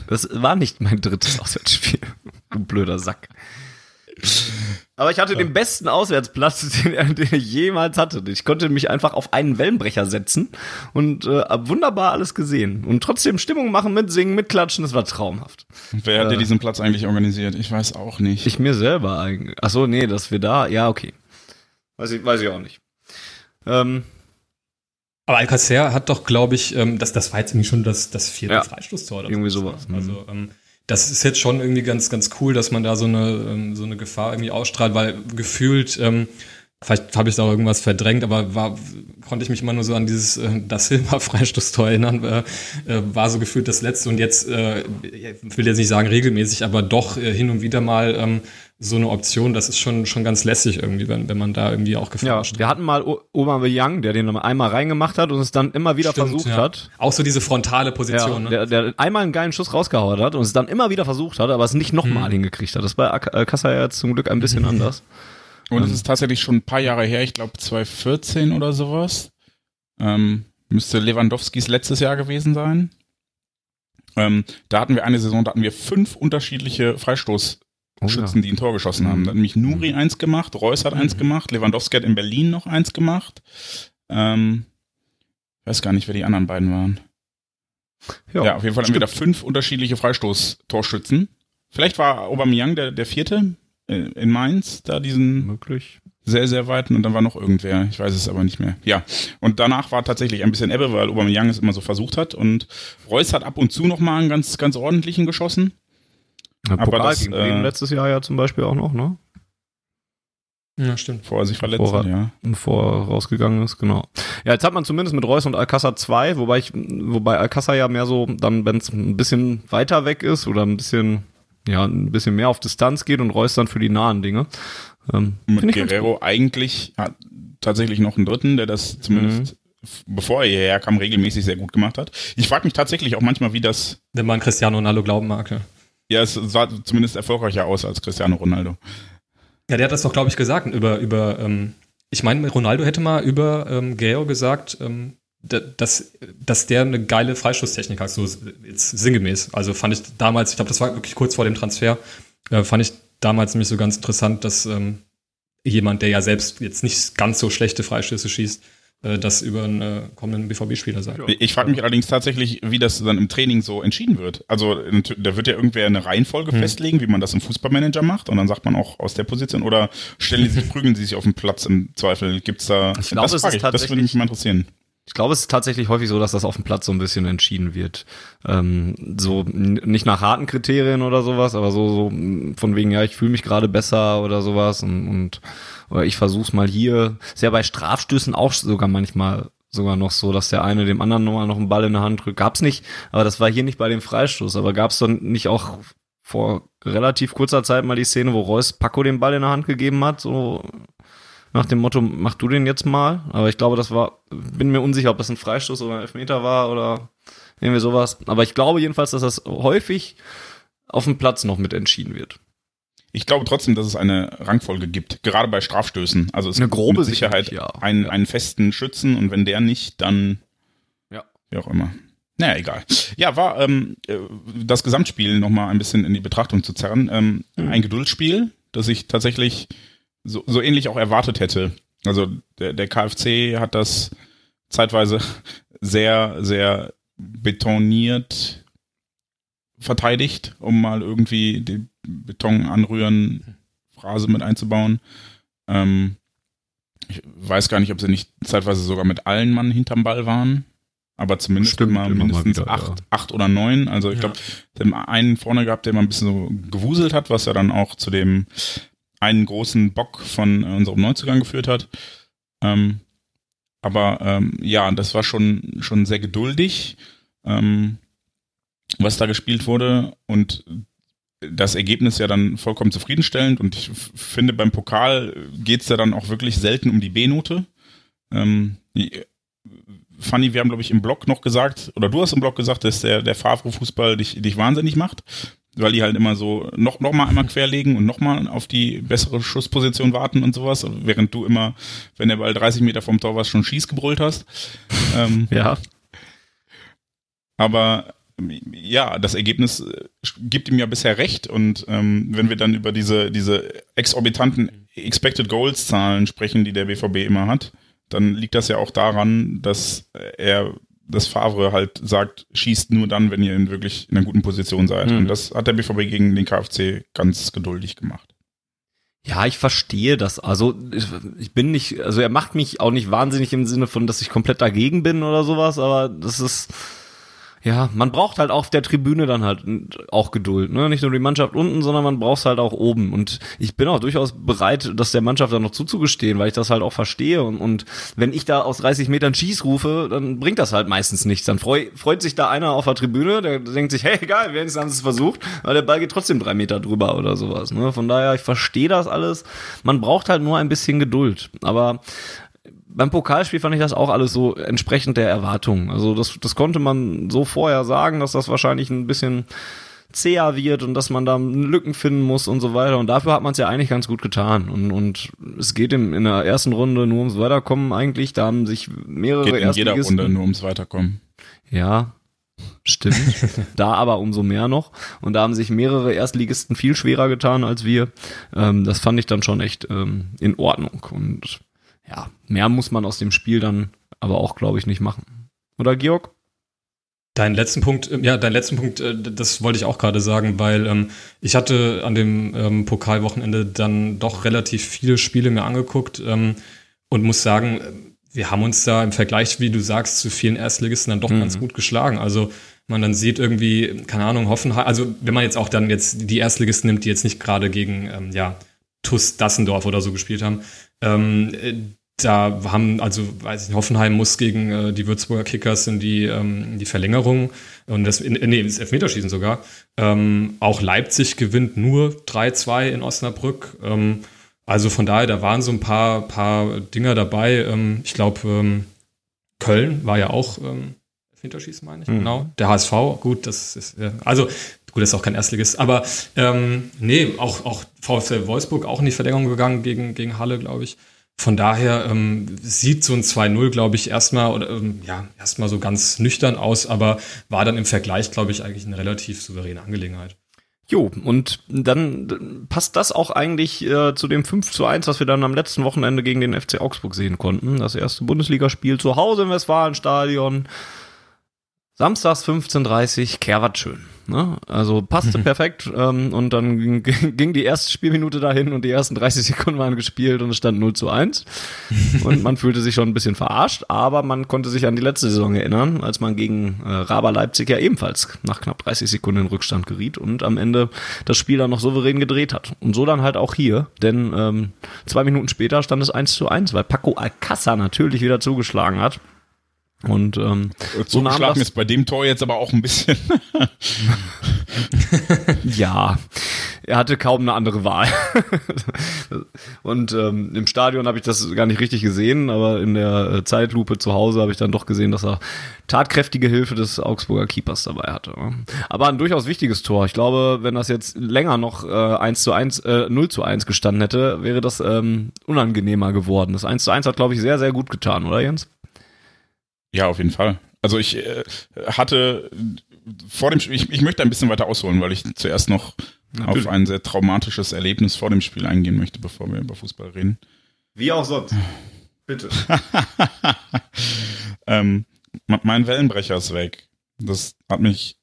Das war nicht mein drittes Auswärtsspiel. Du blöder Sack. Aber ich hatte den besten Auswärtsplatz, den, den ich jemals hatte. Ich konnte mich einfach auf einen Wellenbrecher setzen und äh, hab wunderbar alles gesehen. Und trotzdem Stimmung machen, mitsingen, mitklatschen, das war traumhaft. Wer hat Äh. dir diesen Platz eigentlich organisiert? Ich weiß auch nicht. Ich mir selber eigentlich. Ach so, nee, dass wir da, ja, okay. Weiß ich, weiß ich auch nicht. Ähm, Aber Alcacer hat doch, glaube ich, ähm, das, das war jetzt irgendwie schon das, das vierte Ja. Freistoßtor. oder Irgendwie so. sowas, mhm. Also ähm, das ist jetzt schon irgendwie ganz, ganz cool, dass man da so eine, ähm, so eine Gefahr irgendwie ausstrahlt, weil gefühlt, ähm, vielleicht habe ich da auch irgendwas verdrängt, aber war, konnte ich mich immer nur so an dieses äh, das Silber-Freistoßtor erinnern, äh, äh, war so gefühlt das letzte und jetzt, äh, ich will jetzt nicht sagen regelmäßig, aber doch äh, hin und wieder mal ähm, so eine Option, das ist schon, schon ganz lässig irgendwie, wenn, wenn man da irgendwie auch Gefahr ja, ausstrahlt. wir hatten mal Aubameyang, der den einmal reingemacht hat und es dann immer wieder Stimmt, versucht ja. hat. Auch so diese frontale Ja, Position. ne? der, der einmal einen geilen Schuss rausgehauen hat und es dann immer wieder versucht hat, aber es nicht nochmal Mhm. hingekriegt hat. Das ist bei Ak- Alcázar ja zum Glück ein bisschen anders. Und es ist tatsächlich schon ein paar Jahre her, ich glaube 2014 oder sowas. Ähm, müsste Lewandowskis letztes Jahr gewesen sein. Ähm, da hatten wir eine Saison, da hatten wir fünf unterschiedliche Freistoßschützen, Oh ja. die ein Tor geschossen haben. Mhm. Da hat nämlich Nuri eins gemacht, Reus hat eins gemacht, Lewandowski hat in Berlin noch eins gemacht. Ähm, ich weiß gar nicht, wer die anderen beiden waren. Ja, auf jeden Fall haben wir da fünf unterschiedliche Freistoßtorschützen. Vielleicht war Aubameyang der, der vierte äh, in Mainz, da diesen möglich. sehr, sehr weiten und dann war noch irgendwer, ich weiß es aber nicht mehr. Ja, und danach war tatsächlich ein bisschen Ebbe, weil Aubameyang es immer so versucht hat und Reus hat ab und zu noch mal einen ganz, ganz ordentlichen geschossen. Ja, Aber Pokal das, gegen äh, letztes Jahr ja zum Beispiel auch noch, ne? Ja, stimmt. Bevor er sich verletzt er- ja. Bevor er rausgegangen ist, genau. Ja, jetzt hat man zumindest mit Reus und Alcázar zwei, wobei ich, wobei Alcázar ja mehr so, dann, wenn es ein bisschen weiter weg ist oder ein bisschen, ja, ein bisschen mehr auf Distanz geht und Reus dann für die nahen Dinge. Ähm, Und mit Guerrero eigentlich hat tatsächlich noch einen dritten, der das zumindest, f- bevor er hierher kam, regelmäßig sehr gut gemacht hat. Ich frage mich tatsächlich auch manchmal, wie das, Wenn man Cristiano Ronaldo glauben mag. Ja, ja, es sah zumindest erfolgreicher aus als Cristiano Ronaldo. ja der hat das doch, glaube ich, gesagt über, über ähm, ich meine, Ronaldo hätte mal über ähm, Guerrero gesagt, ähm, da- dass, dass der eine geile Freischusstechnik hat, so jetzt sinngemäß. Also fand ich damals, ich glaube, das war wirklich kurz vor dem Transfer, äh, fand ich damals nämlich so ganz interessant, dass ähm, jemand, der ja selbst jetzt nicht ganz so schlechte Freistöße schießt, das über einen äh, kommenden BVB-Spieler sagt. Ich frage mich allerdings tatsächlich, wie das dann im Training so entschieden wird. Also da wird ja irgendwer eine Reihenfolge Hm. festlegen, wie man das im Fußballmanager macht und dann sagt man auch aus der Position oder stellen die sich, prügeln sie sich auf den Platz im Zweifel? Gibt's da Ich glaube, das es ist ich, das würde mich mal interessieren. Ich glaube, es ist tatsächlich häufig so, dass das auf dem Platz so ein bisschen entschieden wird. Ähm, so nicht nach harten Kriterien oder sowas, aber so, so von wegen, ja, ich fühle mich gerade besser oder sowas und, und oder ich versuch's mal hier. Ist ja bei Strafstößen auch sogar manchmal sogar noch so, dass der eine dem anderen nochmal noch einen Ball in der Hand drückt. Gab's nicht, aber das war hier nicht bei dem Freistoß. Aber gab's dann nicht auch vor relativ kurzer Zeit mal die Szene, wo Reus Paco den Ball in der Hand gegeben hat, so nach dem Motto, mach du den jetzt mal. Aber ich glaube, das war, bin mir unsicher, ob das ein Freistoß oder ein Elfmeter war oder irgendwie sowas. Aber ich glaube jedenfalls, dass das häufig auf dem Platz noch mit entschieden wird. Ich glaube trotzdem, dass es eine Rangfolge gibt, gerade bei Strafstößen. Also es Eine gibt grobe mit Sicherheit ja. einen, einen festen Schützen und wenn der nicht, dann Ja. wie auch immer. Naja, egal. Ja, war ähm, äh, das Gesamtspiel nochmal ein bisschen in die Betrachtung zu zerren. Ähm, Mhm. Ein Geduldsspiel, das ich tatsächlich so, so ähnlich auch erwartet hätte. Also der, der KfC hat das zeitweise sehr, sehr betoniert verteidigt, um mal irgendwie die Beton anrühren Phrase mit einzubauen. Ähm, ich weiß gar nicht, ob sie nicht zeitweise sogar mit allen Mann hinterm Ball waren, aber zumindest Stimmt, immer immer mindestens wieder, acht, ja. acht oder neun. Also ich Ja. glaube, dem einen vorne gehabt, der mal ein bisschen so gewuselt hat, was ja dann auch zu dem einen großen Bock von äh, unserem Neuzugang geführt hat. Ähm, aber ähm, ja, das war schon, schon sehr geduldig, ähm, was da gespielt wurde. Und das Ergebnis ja dann vollkommen zufriedenstellend. Und ich finde, beim Pokal geht's ja dann auch wirklich selten um die B-Note. Ähm, Fanny, wir haben, glaube ich, im Blog noch gesagt, oder du hast im Blog gesagt, dass der, der Favre-Fußball dich, dich wahnsinnig macht, weil die halt immer so noch, noch mal einmal querlegen und noch mal auf die bessere Schussposition warten und sowas, während du immer, wenn der Ball 30 Meter vom Tor war, schon schieß gebrüllt hast. Ähm, Ja. aber ja, das Ergebnis äh, gibt ihm ja bisher recht. Und ähm, wenn wir dann über diese, diese exorbitanten Expected Goals Zahlen sprechen, die der BVB immer hat, dann liegt das ja auch daran, dass er das Favre halt sagt, schießt nur dann, wenn ihr in wirklich in einer guten Position seid. Mhm. Und das hat der BVB gegen den KfC ganz geduldig gemacht. Ja, ich verstehe das. Also ich bin nicht, also er macht mich auch nicht wahnsinnig im Sinne von, dass ich komplett dagegen bin oder sowas, aber das ist, ja, man braucht halt auf der Tribüne dann halt auch Geduld, ne? Nicht nur die Mannschaft unten, sondern man braucht es halt auch oben. Und ich bin auch durchaus bereit, das der Mannschaft dann noch zuzugestehen, weil ich das halt auch verstehe. Und, und wenn ich da aus 30 Metern Schieß rufe, dann bringt das halt meistens nichts. Dann freu, freut sich da einer auf der Tribüne, der denkt sich, hey, egal, wenigstens haben sie es versucht, weil der Ball geht trotzdem drei Meter drüber oder sowas. Ne? Von daher, ich verstehe das alles. Man braucht halt nur ein bisschen Geduld. Aber beim Pokalspiel fand ich das auch alles so entsprechend der Erwartungen. Also das, das konnte man so vorher sagen, dass das wahrscheinlich ein bisschen zäher wird und dass man da Lücken finden muss und so weiter. Und dafür hat man es ja eigentlich ganz gut getan. Und, und es geht im, in der ersten Runde nur ums Weiterkommen eigentlich. Da haben sich mehrere Geht in jeder Erstligisten- Runde nur ums Weiterkommen. ja, stimmt. da aber umso mehr noch. Und da haben sich mehrere Erstligisten viel schwerer getan als wir. Ähm, das fand ich dann schon echt ähm, in Ordnung. Und ja, mehr muss man aus dem Spiel dann aber auch, glaube ich, nicht machen. Oder Georg? Deinen letzten Punkt, äh, ja, deinen letzten Punkt, äh, das wollte ich auch gerade sagen, weil ähm, ich hatte an dem ähm, Pokalwochenende dann doch relativ viele Spiele mir angeguckt ähm, und muss sagen, äh, wir haben uns da im Vergleich, wie du sagst, zu vielen Erstligisten dann doch Mhm. ganz gut geschlagen. Also man dann sieht irgendwie, keine Ahnung, Hoffenheim, also wenn man jetzt auch dann jetzt die Erstligisten nimmt, die jetzt nicht gerade gegen, ähm, ja, TuS Dassendorf oder so gespielt haben, ähm, äh, da haben, also weiß ich nicht, Hoffenheim muss gegen äh, die Würzburger Kickers in die, ähm, die Verlängerung und das, in, nee, ins Elfmeterschießen sogar. Ähm, auch Leipzig gewinnt nur 3-2 in Osnabrück. Ähm, also von daher, da waren so ein paar, paar Dinger dabei. Ähm, ich glaube, ähm, Köln war ja auch ähm, Elfmeterschießen, meine ich. Mhm. Genau. Der HSV, gut, das ist, äh, also gut, das ist auch kein Erstligist, aber ähm, nee, auch, auch VfL Wolfsburg auch in die Verlängerung gegangen gegen, gegen Halle, glaube ich. Von daher ähm, sieht so ein 2-0, glaube ich, erstmal oder ähm, ja, erstmal so ganz nüchtern aus, aber war dann im Vergleich, glaube ich, eigentlich eine relativ souveräne Angelegenheit. Jo, und dann passt das auch eigentlich äh, zu dem 5 zu 1, was wir dann am letzten Wochenende gegen den FC Augsburg sehen konnten. Das erste Bundesligaspiel zu Hause im Westfalenstadion. Samstags 15.30 Kehrwart schön. Ne? Also passte perfekt. Ähm, und dann ging, ging die erste Spielminute dahin und die ersten 30 Sekunden waren gespielt und es stand 0 zu 1. Und man fühlte sich schon ein bisschen verarscht, aber man konnte sich an die letzte Saison erinnern, als man gegen äh, Raber Leipzig ja ebenfalls nach knapp 30 Sekunden in Rückstand geriet und am Ende das Spiel dann noch souverän gedreht hat. Und so dann halt auch hier, denn ähm, zwei Minuten später stand es 1 zu 1, weil Paco Alcázar natürlich wieder zugeschlagen hat. Und ähm, so nahm das, ist bei dem Tor jetzt aber auch ein bisschen. ja, er hatte kaum eine andere Wahl. und ähm, im Stadion habe ich das gar nicht richtig gesehen, aber in der äh, Zeitlupe zu Hause habe ich dann doch gesehen, dass er tatkräftige Hilfe des Augsburger Keepers dabei hatte. ne? Aber ein durchaus wichtiges Tor. Ich glaube, wenn das jetzt länger noch äh, 1 zu 1, äh, 0 zu 1 gestanden hätte, wäre das ähm, unangenehmer geworden. Das 1 zu 1 hat, glaube ich, sehr, sehr gut getan, oder Jens? Ja, auf jeden Fall. Also ich äh, hatte vor dem Spiel, ich, ich möchte ein bisschen weiter ausholen, weil ich zuerst noch Natürlich. auf ein sehr traumatisches Erlebnis vor dem Spiel eingehen möchte, bevor wir über Fußball reden. Wie auch sonst. Bitte. ähm, mein Wellenbrecher ist weg. Das hat mich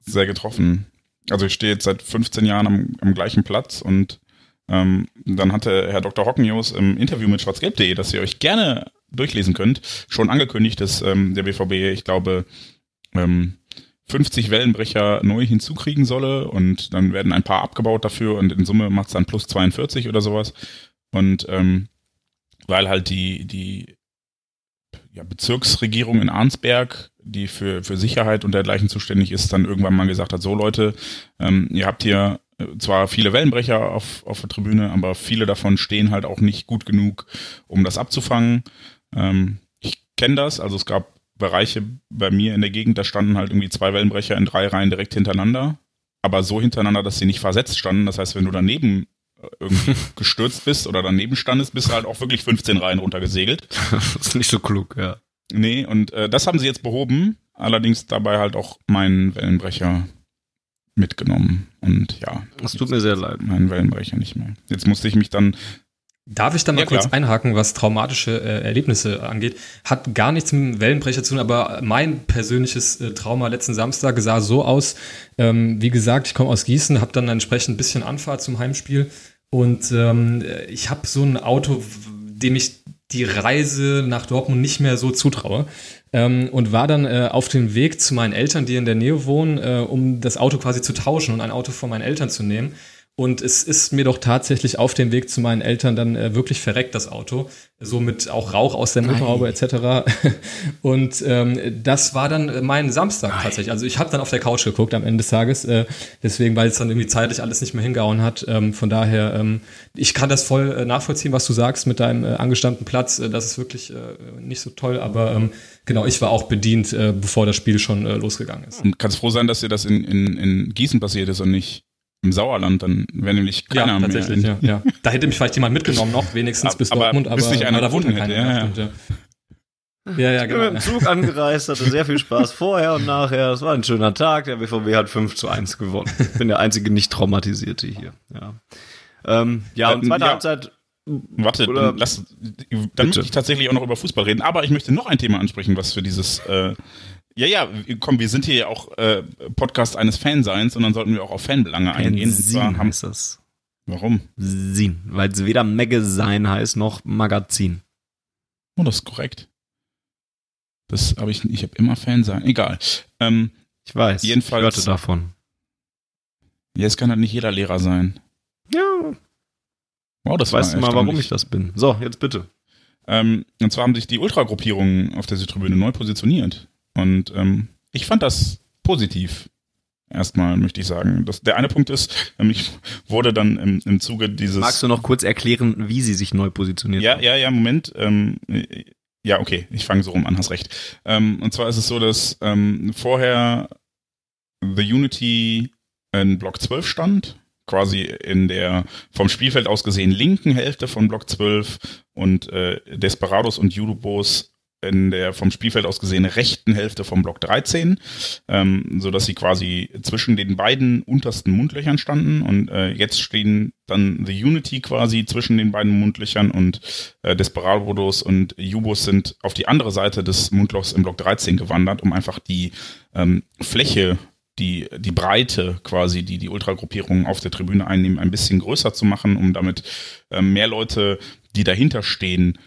sehr getroffen. Also ich stehe jetzt seit 15 Jahren am, am gleichen Platz und ähm, dann hatte Herr Dr. Hockenjos im Interview mit schwarzgelb.de, das ihr euch gerne durchlesen könnt, schon angekündigt, dass ähm, der BVB, ich glaube, ähm, 50 Wellenbrecher neu hinzukriegen solle und dann werden ein paar abgebaut dafür und in Summe macht es dann plus 42 oder sowas. Und ähm, weil halt die, die ja, Bezirksregierung in Arnsberg, die für, für Sicherheit und dergleichen zuständig ist, dann irgendwann mal gesagt hat, so Leute, ähm, ihr habt hier äh, zwar viele Wellenbrecher auf, auf der Tribüne, aber viele davon stehen halt auch nicht gut genug, um das abzufangen. Ähm, ich kenne das, also es gab Bereiche bei mir in der Gegend, da standen halt irgendwie zwei Wellenbrecher in drei Reihen direkt hintereinander, aber so hintereinander, dass sie nicht versetzt standen. Das heißt, wenn du daneben äh, irgendwie gestürzt bist oder daneben standest, bist du halt auch wirklich 15 Reihen runtergesegelt. das ist nicht so klug, ja. Nee, und äh, das haben sie jetzt behoben, allerdings dabei halt auch meinen Wellenbrecher mitgenommen. Und ja. Es tut mir sehr leid. Meinen Wellenbrecher nicht mehr. Jetzt musste ich mich dann Darf ich da mal ja, kurz einhaken, was traumatische äh, Erlebnisse angeht? Hat gar nichts mit dem Wellenbrecher zu tun, aber mein persönliches äh, Trauma letzten Samstag sah so aus. Ähm, wie gesagt, ich komme aus Gießen, habe dann entsprechend ein bisschen Anfahrt zum Heimspiel und ähm, ich habe so ein Auto, dem ich die Reise nach Dortmund nicht mehr so zutraue. Ähm, und war dann äh, auf dem Weg zu meinen Eltern, die in der Nähe wohnen, äh, um das Auto quasi zu tauschen und ein Auto von meinen Eltern zu nehmen. Und es ist mir doch tatsächlich auf dem Weg zu meinen Eltern dann äh, wirklich verreckt, das Auto. So mit auch Rauch aus der Motorhaube etc. Und ähm, das war dann mein Samstag Nein. tatsächlich. Also ich habe dann auf der Couch geguckt am Ende des Tages. Äh, deswegen, weil es dann irgendwie zeitlich alles nicht mehr hingehauen hat. Ähm, von daher, ähm, ich kann das voll äh, nachvollziehen, was du sagst mit deinem äh, angestammten Platz. Äh, das ist wirklich äh, nicht so toll. Aber ähm, genau, ich war auch bedient, äh, bevor das Spiel schon äh, losgegangen ist. Und kannst froh sein, dass dir das in, in, in Gießen passiert ist und nicht im Sauerland, dann wäre nämlich keiner ja, tatsächlich, mehr. Ja, ja. Da hätte mich vielleicht jemand mitgenommen noch, wenigstens bis aber Dortmund, aber, bis nicht einer da wohnt hätte. Ja, ja. ja. Ja, ja, genau. Ich bin mit dem Zug angereist, hatte sehr viel Spaß vorher und nachher. Es war ein schöner Tag. Der BVB hat 5 zu 1 gewonnen. Ich bin der einzige nicht traumatisierte hier. Ja, ähm, ja und zweite ja. Halbzeit. Warte, oder, dann, lass, dann möchte ich tatsächlich auch noch über Fußball reden. Aber ich möchte noch ein Thema ansprechen, was für dieses äh, ja, ja, komm, wir sind hier ja auch äh, Podcast eines Fanseins und dann sollten wir auch auf Fanbelange Fan eingehen. Sin heißt das. Warum? Sin, weil es weder Magazine heißt noch Magazin. Oh, das ist korrekt. Das habe ich, ich habe immer Fansein. Egal. Ähm, ich weiß. Jedenfalls. Ich hörte davon. Ja, es kann halt nicht jeder Lehrer sein. Ja. Wow, das weißt du mal, warum ich das bin. So, jetzt bitte. Ähm, und zwar haben sich die Ultragruppierungen auf der Südtribüne neu positioniert. Und ähm, ich fand das positiv. Erstmal möchte ich sagen. Das, der eine Punkt ist, ähm, ich wurde dann im, im Zuge dieses. Magst du noch kurz erklären, wie sie sich neu positioniert Ja, ja, ja, Moment. Ähm, ja, okay, ich fange so rum an, hast recht. Ähm, und zwar ist es so, dass ähm, vorher The Unity in Block 12 stand, quasi in der vom Spielfeld aus gesehen linken Hälfte von Block 12 und äh, Desperados und Judobos in der vom Spielfeld aus gesehen rechten Hälfte vom Block 13, ähm, so dass sie quasi zwischen den beiden untersten Mundlöchern standen und äh, jetzt stehen dann The Unity quasi zwischen den beiden Mundlöchern und äh, Desperados und Jubos sind auf die andere Seite des Mundlochs im Block 13 gewandert, um einfach die ähm, Fläche die, die Breite quasi, die die Ultragruppierungen auf der Tribüne einnehmen, ein bisschen größer zu machen, um damit äh, mehr Leute, die dahinter stehen, äh,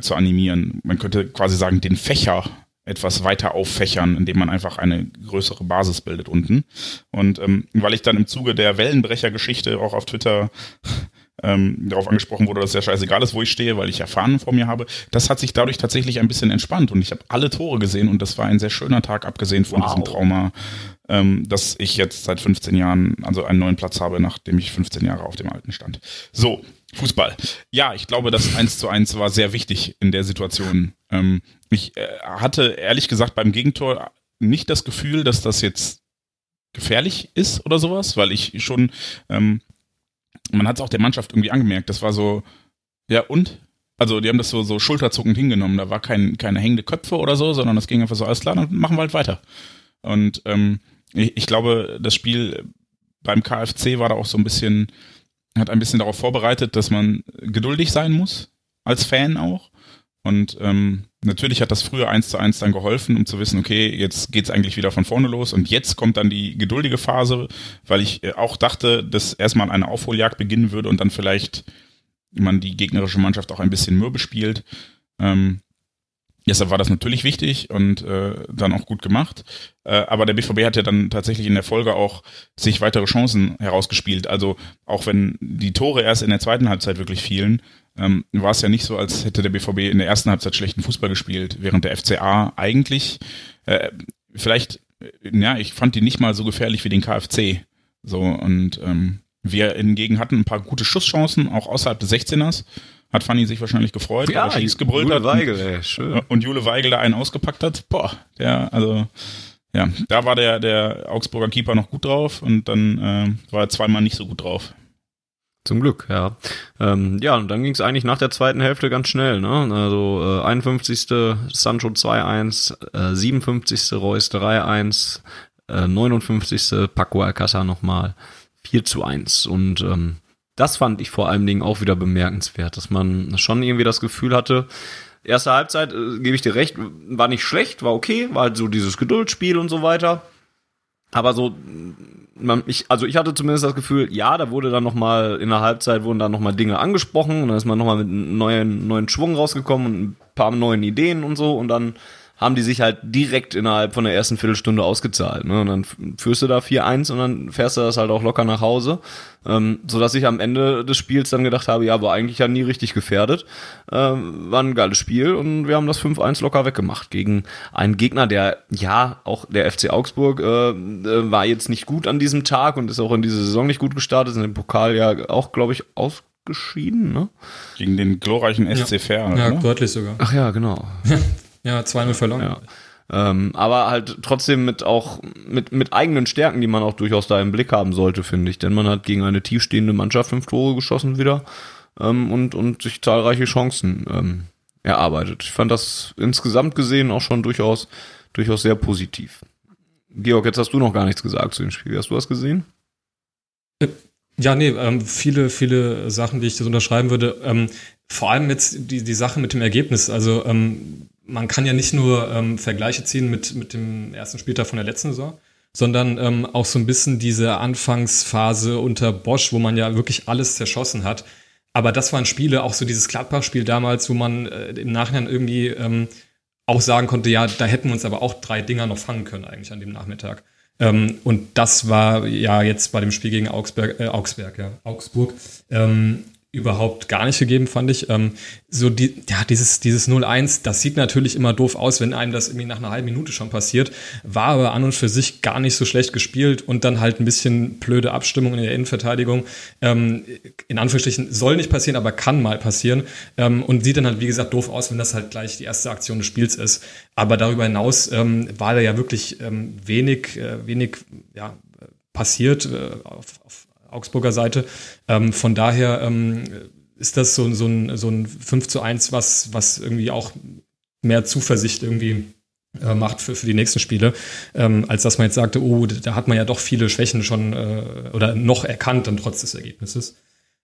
zu animieren. Man könnte quasi sagen, den Fächer etwas weiter auffächern, indem man einfach eine größere Basis bildet unten. Und ähm, weil ich dann im Zuge der Wellenbrecher-Geschichte auch auf Twitter ähm, darauf angesprochen wurde, dass es ja scheißegal ist, wo ich stehe, weil ich ja Fahnen vor mir habe. Das hat sich dadurch tatsächlich ein bisschen entspannt und ich habe alle Tore gesehen und das war ein sehr schöner Tag, abgesehen von wow. diesem Trauma, ähm, dass ich jetzt seit 15 Jahren, also einen neuen Platz habe, nachdem ich 15 Jahre auf dem alten stand. So, Fußball. Ja, ich glaube, das 1 zu 1 war sehr wichtig in der Situation. Ähm, ich äh, hatte ehrlich gesagt beim Gegentor nicht das Gefühl, dass das jetzt gefährlich ist oder sowas, weil ich schon, ähm, man hat es auch der Mannschaft irgendwie angemerkt, das war so, ja und? Also die haben das so, so schulterzuckend hingenommen, da war kein, keine hängende Köpfe oder so, sondern das ging einfach so, alles klar, dann machen wir halt weiter. Und ähm, ich, ich glaube, das Spiel beim KFC war da auch so ein bisschen, hat ein bisschen darauf vorbereitet, dass man geduldig sein muss. als Fan auch. Und ähm, natürlich hat das früher eins zu eins dann geholfen, um zu wissen, okay, jetzt geht's eigentlich wieder von vorne los und jetzt kommt dann die geduldige Phase, weil ich äh, auch dachte, dass erstmal eine Aufholjagd beginnen würde und dann vielleicht man die gegnerische Mannschaft auch ein bisschen mürbe spielt. Ähm, Deshalb war das natürlich wichtig und äh, dann auch gut gemacht. Äh, aber der BVB hat ja dann tatsächlich in der Folge auch sich weitere Chancen herausgespielt. Also auch wenn die Tore erst in der zweiten Halbzeit wirklich fielen, ähm, war es ja nicht so, als hätte der BVB in der ersten Halbzeit schlechten Fußball gespielt, während der FCA eigentlich äh, vielleicht, äh, ja, ich fand die nicht mal so gefährlich wie den KFC. So und ähm, wir hingegen hatten ein paar gute Schusschancen, auch außerhalb des 16ers hat Fanny sich wahrscheinlich gefreut, Ja, weil Schieß gebrüllt Jule hat. Weigel, ey, schön. Und Jule Weigel da einen ausgepackt hat. Boah, der, also, ja, da war der, der Augsburger Keeper noch gut drauf und dann äh, war er zweimal nicht so gut drauf. Zum Glück, ja. Ähm, ja, und dann ging es eigentlich nach der zweiten Hälfte ganz schnell, ne? Also äh, 51. Sancho 2-1, äh, 57. Reus 3-1, äh, 59. Paco Alcázar nochmal 4 zu 1. Und ähm, das fand ich vor allen Dingen auch wieder bemerkenswert, dass man schon irgendwie das Gefühl hatte, erste Halbzeit, äh, gebe ich dir recht, war nicht schlecht, war okay, war halt so dieses Geduldsspiel und so weiter. Aber so, man, ich, also ich hatte zumindest das Gefühl, ja, da wurde dann noch mal in der Halbzeit wurden dann noch mal Dinge angesprochen und dann ist man noch mal mit einem neuen, neuen Schwung rausgekommen und ein paar neuen Ideen und so und dann haben die sich halt direkt innerhalb von der ersten Viertelstunde ausgezahlt. Ne? Und dann führst du da 4-1 und dann fährst du das halt auch locker nach Hause. Ähm, so dass ich am Ende des Spiels dann gedacht habe, ja, war eigentlich ja nie richtig gefährdet. Ähm, war ein geiles Spiel und wir haben das 5-1 locker weggemacht gegen einen Gegner, der, ja, auch der FC Augsburg äh, äh, war jetzt nicht gut an diesem Tag und ist auch in dieser Saison nicht gut gestartet, ist in dem Pokal ja auch, glaube ich, ausgeschieden, ne? Gegen den glorreichen SC Verl. Ja, oder? deutlich sogar. Ach ja, genau. Ja, 2-0 verloren. Ja. Ähm, aber halt trotzdem mit auch mit, mit eigenen Stärken, die man auch durchaus da im Blick haben sollte, finde ich. Denn man hat gegen eine tiefstehende Mannschaft fünf Tore geschossen wieder ähm, und, und sich zahlreiche Chancen ähm, erarbeitet. Ich fand das insgesamt gesehen auch schon durchaus, durchaus sehr positiv. Georg, jetzt hast du noch gar nichts gesagt zu dem Spiel. Hast du was gesehen? Ja, nee, ähm, viele, viele Sachen, die ich das unterschreiben würde. Ähm, vor allem jetzt die, die Sache mit dem Ergebnis. Also ähm, man kann ja nicht nur ähm, Vergleiche ziehen mit, mit dem ersten Spieltag von der letzten Saison, sondern ähm, auch so ein bisschen diese Anfangsphase unter Bosch, wo man ja wirklich alles zerschossen hat. Aber das waren Spiele, auch so dieses Gladbach-Spiel damals, wo man äh, im Nachhinein irgendwie ähm, auch sagen konnte, ja, da hätten wir uns aber auch drei Dinger noch fangen können eigentlich an dem Nachmittag. Ähm, und das war ja jetzt bei dem Spiel gegen Augsburg, äh, Augsburg, ja, Augsburg ähm, überhaupt gar nicht gegeben, fand ich. Ähm, so die, ja, dieses, dieses 0-1, das sieht natürlich immer doof aus, wenn einem das irgendwie nach einer halben Minute schon passiert, war aber an und für sich gar nicht so schlecht gespielt und dann halt ein bisschen blöde Abstimmung in der Innenverteidigung. Ähm, in Anführungsstrichen soll nicht passieren, aber kann mal passieren ähm, und sieht dann halt, wie gesagt, doof aus, wenn das halt gleich die erste Aktion des Spiels ist. Aber darüber hinaus ähm, war da ja wirklich ähm, wenig, äh, wenig, ja, passiert äh, auf, auf Augsburger Seite. Ähm, von daher ähm, ist das so, so, ein, so ein 5 zu 1, was, was irgendwie auch mehr Zuversicht irgendwie äh, macht für, für die nächsten Spiele, ähm, als dass man jetzt sagte, oh, da hat man ja doch viele Schwächen schon äh, oder noch erkannt, dann trotz des Ergebnisses.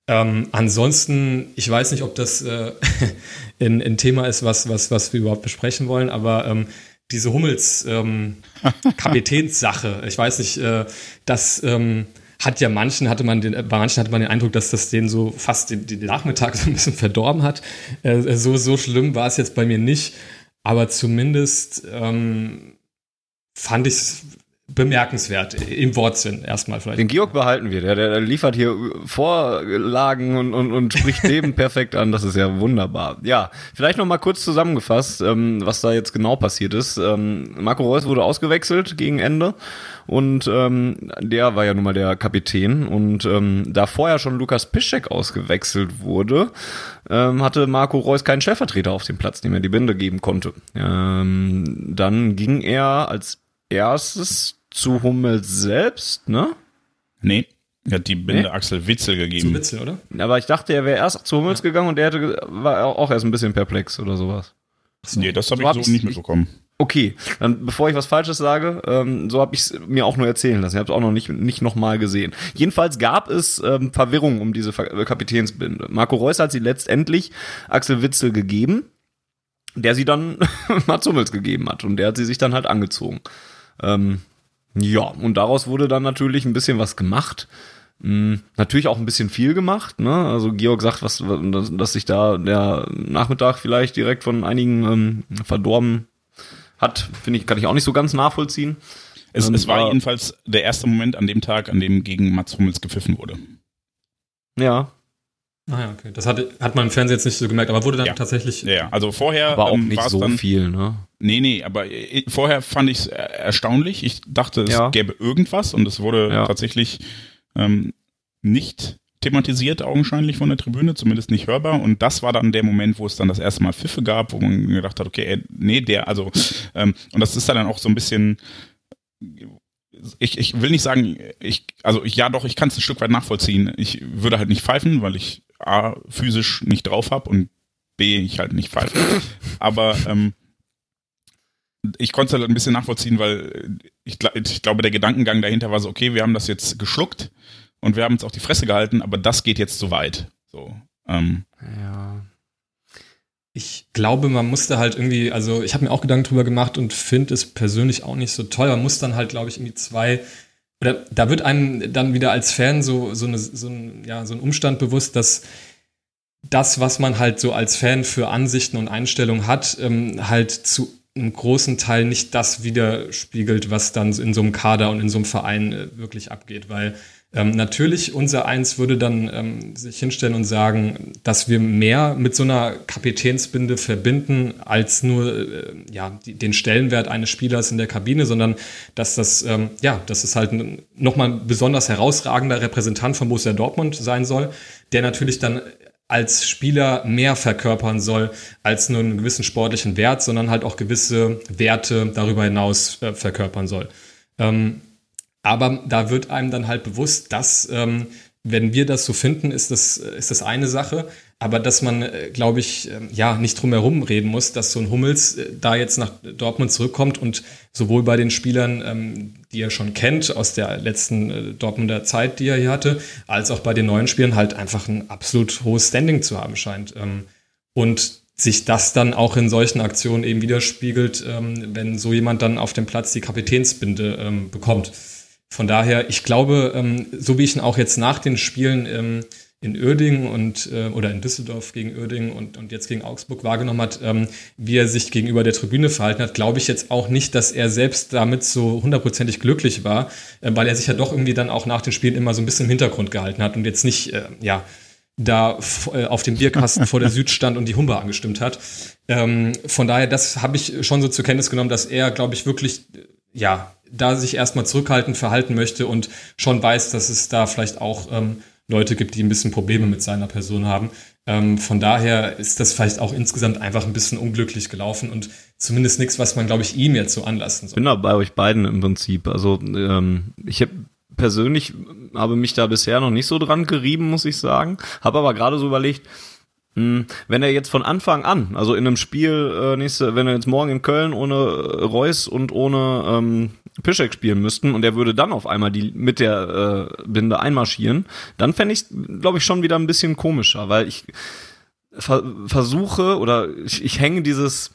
Ähm, ansonsten, ich weiß nicht, ob das äh, ein, ein Thema ist, was, was, was wir überhaupt besprechen wollen, aber ähm, diese Hummels ähm, Kapitänssache, ich weiß nicht, äh, das ähm, hat ja manchen, hatte man den, bei manchen hatte man den Eindruck, dass das den so fast den, den Nachmittag so ein bisschen verdorben hat. Äh, so, so schlimm war es jetzt bei mir nicht, aber zumindest ähm, fand ich es bemerkenswert, im Wortsinn erstmal vielleicht. Den Georg behalten wir, der, der liefert hier Vorlagen und, und, und spricht Themen perfekt an, das ist ja wunderbar. Ja, vielleicht noch mal kurz zusammengefasst, ähm, was da jetzt genau passiert ist. Ähm, Marco Reus wurde ausgewechselt gegen Ende und ähm, der war ja nun mal der Kapitän und ähm, da vorher schon Lukas Piszczek ausgewechselt wurde, ähm, hatte Marco Reus keinen Stellvertreter auf dem Platz, dem er die Binde geben konnte. Ähm, dann ging er als erstes zu Hummels selbst, ne? Nee, er hat die Binde Nee? Axel Witzel Zu gegeben. Witzel, oder? Aber ich dachte, er wäre erst zu Hummels gegangen und der hätte, war auch erst ein bisschen perplex oder sowas. Nee, das habe So hab ich ich's- so nicht mitbekommen. Okay, dann bevor ich was Falsches sage, ähm, so habe ich es mir auch nur erzählen lassen. Ich habe es auch noch nicht, nicht nochmal gesehen. Jedenfalls gab es ähm, Verwirrung um diese Ver Kapitänsbinde. Marco Reus hat sie letztendlich Axel Witzel gegeben, der sie dann Mats Hummels gegeben hat und der hat sie sich dann halt angezogen. Ähm, ja, und daraus wurde dann natürlich ein bisschen was gemacht. Hm, natürlich auch ein bisschen viel gemacht, ne? Also Georg sagt, was, dass, sich da der Nachmittag vielleicht direkt von einigen ähm, verdorben hat, finde ich, kann ich auch nicht so ganz nachvollziehen. Es, Ähm, es war war- jedenfalls der erste Moment an dem Tag, an dem gegen Mats Hummels gepfiffen wurde. Ja, Ah ja, okay. Das hat, hat man im Fernsehen jetzt nicht so gemerkt, aber wurde dann Ja. tatsächlich. Ja, ja. Also vorher aber auch ähm, nicht war es so dann, viel, ne? Nee, nee, aber äh, vorher fand ich es erstaunlich. Ich dachte, es Ja. gäbe irgendwas und es wurde Ja. tatsächlich ähm, nicht thematisiert, augenscheinlich von der Tribüne, zumindest nicht hörbar. Und das war dann der Moment, wo es dann das erste Mal Pfiffe gab, wo man gedacht hat, okay, äh, nee, der, also, ähm, und das ist dann auch so ein bisschen, ich, ich will nicht sagen, ich, also ich, ja doch, ich kann es ein Stück weit nachvollziehen. Ich würde halt nicht pfeifen, weil ich A, physisch nicht drauf habe und B, ich halt nicht pfeife. Aber ähm, ich konnte es halt ein bisschen nachvollziehen, weil ich, gla- ich glaube, der Gedankengang dahinter war so, okay, wir haben das jetzt geschluckt und wir haben uns auf die Fresse gehalten, aber das geht jetzt zu weit. So. Ähm, Ja. Ich glaube, man musste halt irgendwie, also ich habe mir auch Gedanken drüber gemacht und finde es persönlich auch nicht so toll. Man muss dann halt, glaube ich, irgendwie zwei, oder da wird einem dann wieder als Fan so, so, eine, so, ein, ja, so ein Umstand bewusst, dass das, was man halt so als Fan für Ansichten und Einstellungen hat, ähm, halt zu einem großen Teil nicht das widerspiegelt, was dann in so einem Kader und in so einem Verein äh, wirklich abgeht. Weil ähm, natürlich unser Eins würde dann ähm, sich hinstellen und sagen, dass wir mehr mit so einer Kapitänsbinde verbinden als nur äh, ja, die, den Stellenwert eines Spielers in der Kabine, sondern dass das ähm, ja, dass es halt nochmal ein besonders herausragender Repräsentant von Borussia Dortmund sein soll, der natürlich dann als Spieler mehr verkörpern soll als nur einen gewissen sportlichen Wert, sondern halt auch gewisse Werte darüber hinaus äh, verkörpern soll. Ähm, aber da wird einem dann halt bewusst, dass, ähm, wenn wir das so finden, ist das, ist das eine Sache. Aber dass man, äh, glaube ich, ähm, ja, nicht drum herum reden muss, dass so ein Hummels äh, da jetzt nach Dortmund zurückkommt und sowohl bei den Spielern, ähm, die er schon kennt aus der letzten äh, Dortmunder Zeit, die er hier hatte, als auch bei den neuen Spielern halt einfach ein absolut hohes Standing zu haben scheint. Ähm, und sich das dann auch in solchen Aktionen eben widerspiegelt, wenn so jemand dann auf dem Platz die Kapitänsbinde bekommt. Von daher, ich glaube, ähm, so wie ich ihn auch jetzt nach den Spielen ähm, in Uerdingen und äh, oder in Düsseldorf gegen Uerdingen und, und jetzt gegen Augsburg wahrgenommen hat, ähm, wie er sich gegenüber der Tribüne verhalten hat, glaube ich jetzt auch nicht, dass er selbst damit so hundertprozentig glücklich war, äh, weil er sich ja doch irgendwie dann auch nach den Spielen immer so ein bisschen im Hintergrund gehalten hat und jetzt nicht, äh, ja, da auf dem Bierkasten vor der Süd stand und die Humber angestimmt hat. Von daher, das habe ich schon so zur Kenntnis genommen, dass er, glaube ich, wirklich, ja, da sich erstmal zurückhaltend verhalten möchte und schon weiß, dass es da vielleicht auch ähm, Leute gibt, die ein bisschen Probleme mit seiner Person haben. Ähm, von daher ist das vielleicht auch insgesamt einfach ein bisschen unglücklich gelaufen und zumindest nichts, was man, glaube ich, ihm jetzt so anlassen soll. bin da bei euch beiden im Prinzip. Also ähm, ich habe persönlich habe mich da bisher noch nicht so dran gerieben, muss ich sagen. Habe aber gerade so überlegt, mh, wenn er jetzt von Anfang an, also in einem Spiel äh, nächste, wenn er jetzt morgen in Köln ohne äh, Reus und ohne ähm, Piszek spielen müssten und er würde dann auf einmal die mit der äh, Binde einmarschieren, dann fände ich glaube ich schon wieder ein bisschen komischer, weil ich ver versuche oder ich, ich hänge dieses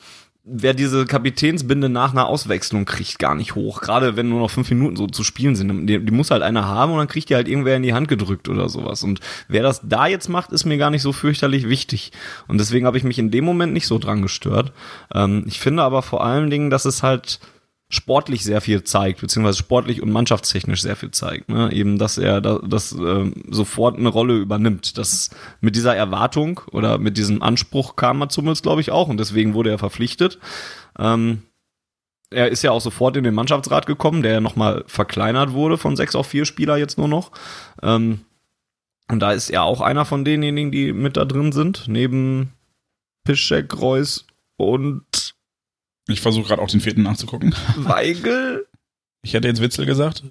wer diese Kapitänsbinde nach einer Auswechslung kriegt, gar nicht hoch. Gerade wenn nur noch fünf Minuten so zu spielen sind. Die, die muss halt einer haben und dann kriegt die halt irgendwer in die Hand gedrückt oder sowas. Und wer das da jetzt macht, ist mir gar nicht so fürchterlich wichtig. Und deswegen habe ich mich in dem Moment nicht so dran gestört. Ähm, ich finde aber vor allen Dingen, dass es halt sportlich sehr viel zeigt, beziehungsweise sportlich und mannschaftstechnisch sehr viel zeigt. Ne? Eben, dass er da, das ähm, sofort eine Rolle übernimmt. Das mit dieser Erwartung oder mit diesem Anspruch kam Mats Hummels, glaube ich, auch und deswegen wurde er verpflichtet. Ähm, er ist ja auch sofort in den Mannschaftsrat gekommen, der ja nochmal verkleinert wurde von sechs auf vier Spieler jetzt nur noch. Ähm, und da ist er auch einer von denjenigen, die mit da drin sind, neben Piszczek, Reus und ich versuche gerade auch den vierten nachzugucken. Weigel. Ich hätte jetzt Witzel gesagt.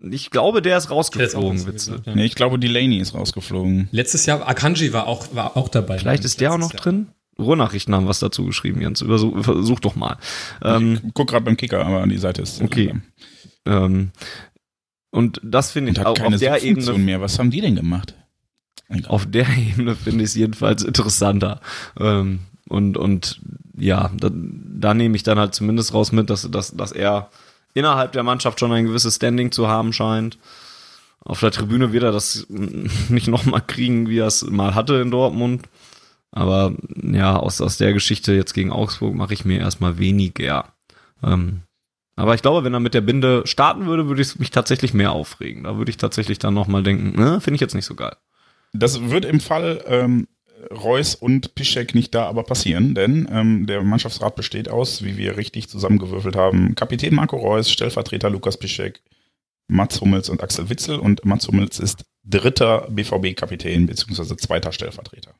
Ich glaube, der ist rausgeflogen, Witzel gesagt, ja. Nee, ich glaube, Delaney ist rausgeflogen. Letztes Jahr, Akanji war auch, war auch dabei. Vielleicht ist der auch noch Jahr. drin. Ruhrnachrichten haben was dazu geschrieben, Jens. Übersuch, versuch doch mal. Ähm, ich guck gerade beim Kicker, aber die Seite ist. Okay. Ähm, und das finde ich auch auf der Ebene. mehr. Was haben die denn gemacht? Auf der Ebene finde ich es jedenfalls interessanter. Ähm, und, und ja, da, da nehme ich dann halt zumindest raus mit, dass, dass, dass er innerhalb der Mannschaft schon ein gewisses Standing zu haben scheint. Auf der Tribüne wird er das nicht nochmal kriegen, wie er es mal hatte in Dortmund. Aber ja, aus, aus der Geschichte jetzt gegen Augsburg mache ich mir erstmal weniger. Ähm, aber ich glaube, wenn er mit der Binde starten würde, würde ich mich tatsächlich mehr aufregen. Da würde ich tatsächlich dann nochmal denken, ne, finde ich jetzt nicht so geil. Das wird im Fall ähm, Reus und Piszek nicht da aber passieren, denn ähm, der Mannschaftsrat besteht aus, wie wir richtig zusammengewürfelt haben, Kapitän Marco Reus, Stellvertreter Lukas Piszek, Mats Hummels und Axel Witzel und Mats Hummels ist dritter BVB-Kapitän bzw. zweiter Stellvertreter.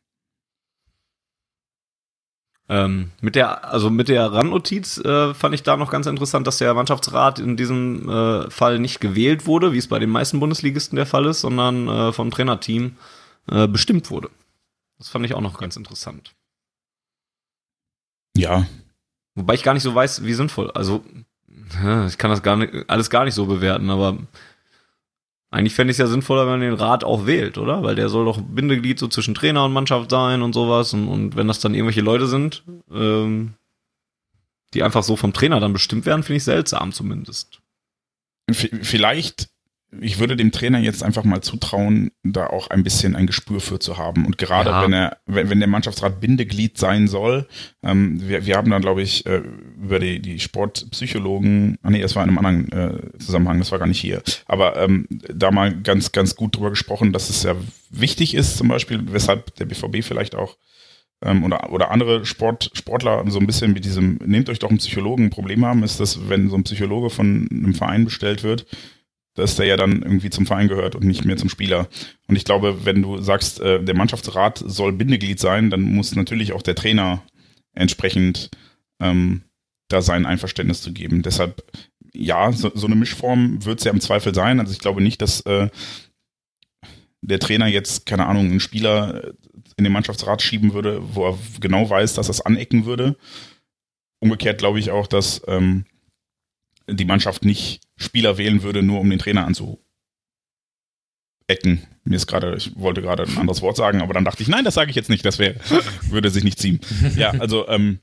Ähm, mit der, also mit der Randnotiz äh, fand ich da noch ganz interessant, dass der Mannschaftsrat in diesem äh, Fall nicht gewählt wurde, wie es bei den meisten Bundesligisten der Fall ist, sondern äh, vom Trainerteam äh, bestimmt wurde. Das fand ich auch noch ganz interessant. Ja. Wobei ich gar nicht so weiß, wie sinnvoll. Also, ich kann das gar nicht, alles gar nicht so bewerten, aber eigentlich fände ich es ja sinnvoller, wenn man den Rat auch wählt, oder? Weil der soll doch Bindeglied so zwischen Trainer und Mannschaft sein und sowas. Und, und wenn das dann irgendwelche Leute sind, ähm, die einfach so vom Trainer dann bestimmt werden, finde ich seltsam zumindest. Vielleicht ich würde dem Trainer jetzt einfach mal zutrauen, da auch ein bisschen ein Gespür für zu haben. Und gerade ja. wenn er, wenn, wenn der Mannschaftsrat Bindeglied sein soll, ähm, wir, wir haben dann, glaube ich, äh, über die, die Sportpsychologen, ah nee, das war in einem anderen äh, Zusammenhang, das war gar nicht hier, aber ähm, da mal ganz, ganz gut drüber gesprochen, dass es ja wichtig ist, zum Beispiel, weshalb der BVB vielleicht auch ähm, oder, oder andere Sport, Sportler so ein bisschen mit diesem, nehmt euch doch einen Psychologen, ein Problem haben, ist, dass wenn so ein Psychologe von einem Verein bestellt wird, dass der ja dann irgendwie zum Verein gehört und nicht mehr zum Spieler. Und ich glaube, wenn du sagst, äh, der Mannschaftsrat soll Bindeglied sein, dann muss natürlich auch der Trainer entsprechend ähm, da sein Einverständnis zu geben. Deshalb, ja, so, so eine Mischform wird es ja im Zweifel sein. Also ich glaube nicht, dass äh, der Trainer jetzt, keine Ahnung, einen Spieler in den Mannschaftsrat schieben würde, wo er genau weiß, dass das anecken würde. Umgekehrt glaube ich auch, dass ähm, die Mannschaft nicht Spieler wählen würde, nur um den Trainer anzuecken. Mir ist gerade, ich wollte gerade ein anderes Wort sagen, aber dann dachte ich, nein, das sage ich jetzt nicht, das wäre, würde sich nicht ziehen. Ja, also ähm,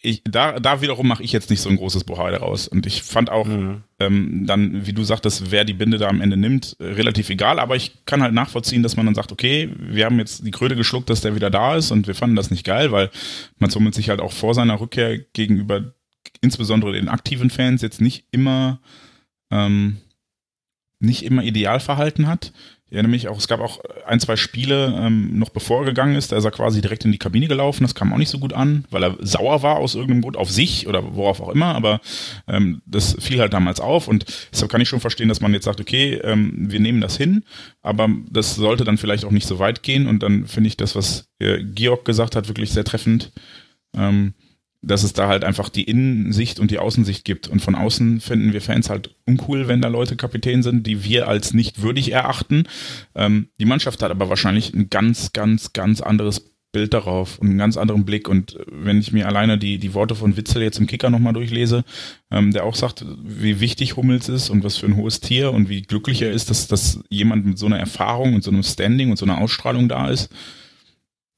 ich, da, da wiederum mache ich jetzt nicht so ein großes Bohai daraus. Und ich fand auch mhm. ähm, dann, wie du sagtest, wer die Binde da am Ende nimmt, relativ egal. Aber ich kann halt nachvollziehen, dass man dann sagt, okay, wir haben jetzt die Kröte geschluckt, dass der wieder da ist und wir fanden das nicht geil, weil man somit sich halt auch vor seiner Rückkehr gegenüber insbesondere den aktiven Fans jetzt nicht immer ähm, nicht immer ideal verhalten hat. Ich erinnere mich auch, es gab auch ein, zwei Spiele, ähm, noch bevor er gegangen ist, da ist er quasi direkt in die Kabine gelaufen. Das kam auch nicht so gut an, weil er sauer war aus irgendeinem Grund auf sich oder worauf auch immer. Aber ähm, das fiel halt damals auf und deshalb kann ich schon verstehen, dass man jetzt sagt, okay, ähm, wir nehmen das hin, aber das sollte dann vielleicht auch nicht so weit gehen. Und dann finde ich das, was äh, Georg gesagt hat, wirklich sehr treffend. Ähm, dass es da halt einfach die Innensicht und die Außensicht gibt. Und von außen finden wir Fans halt uncool, wenn da Leute Kapitän sind, die wir als nicht würdig erachten. Ähm, die Mannschaft hat aber wahrscheinlich ein ganz, ganz, ganz anderes Bild darauf und einen ganz anderen Blick. Und wenn ich mir alleine die, die Worte von Witzel jetzt im Kicker nochmal durchlese, ähm, der auch sagt, wie wichtig Hummels ist und was für ein hohes Tier und wie glücklich er ist, dass, dass jemand mit so einer Erfahrung und so einem Standing und so einer Ausstrahlung da ist,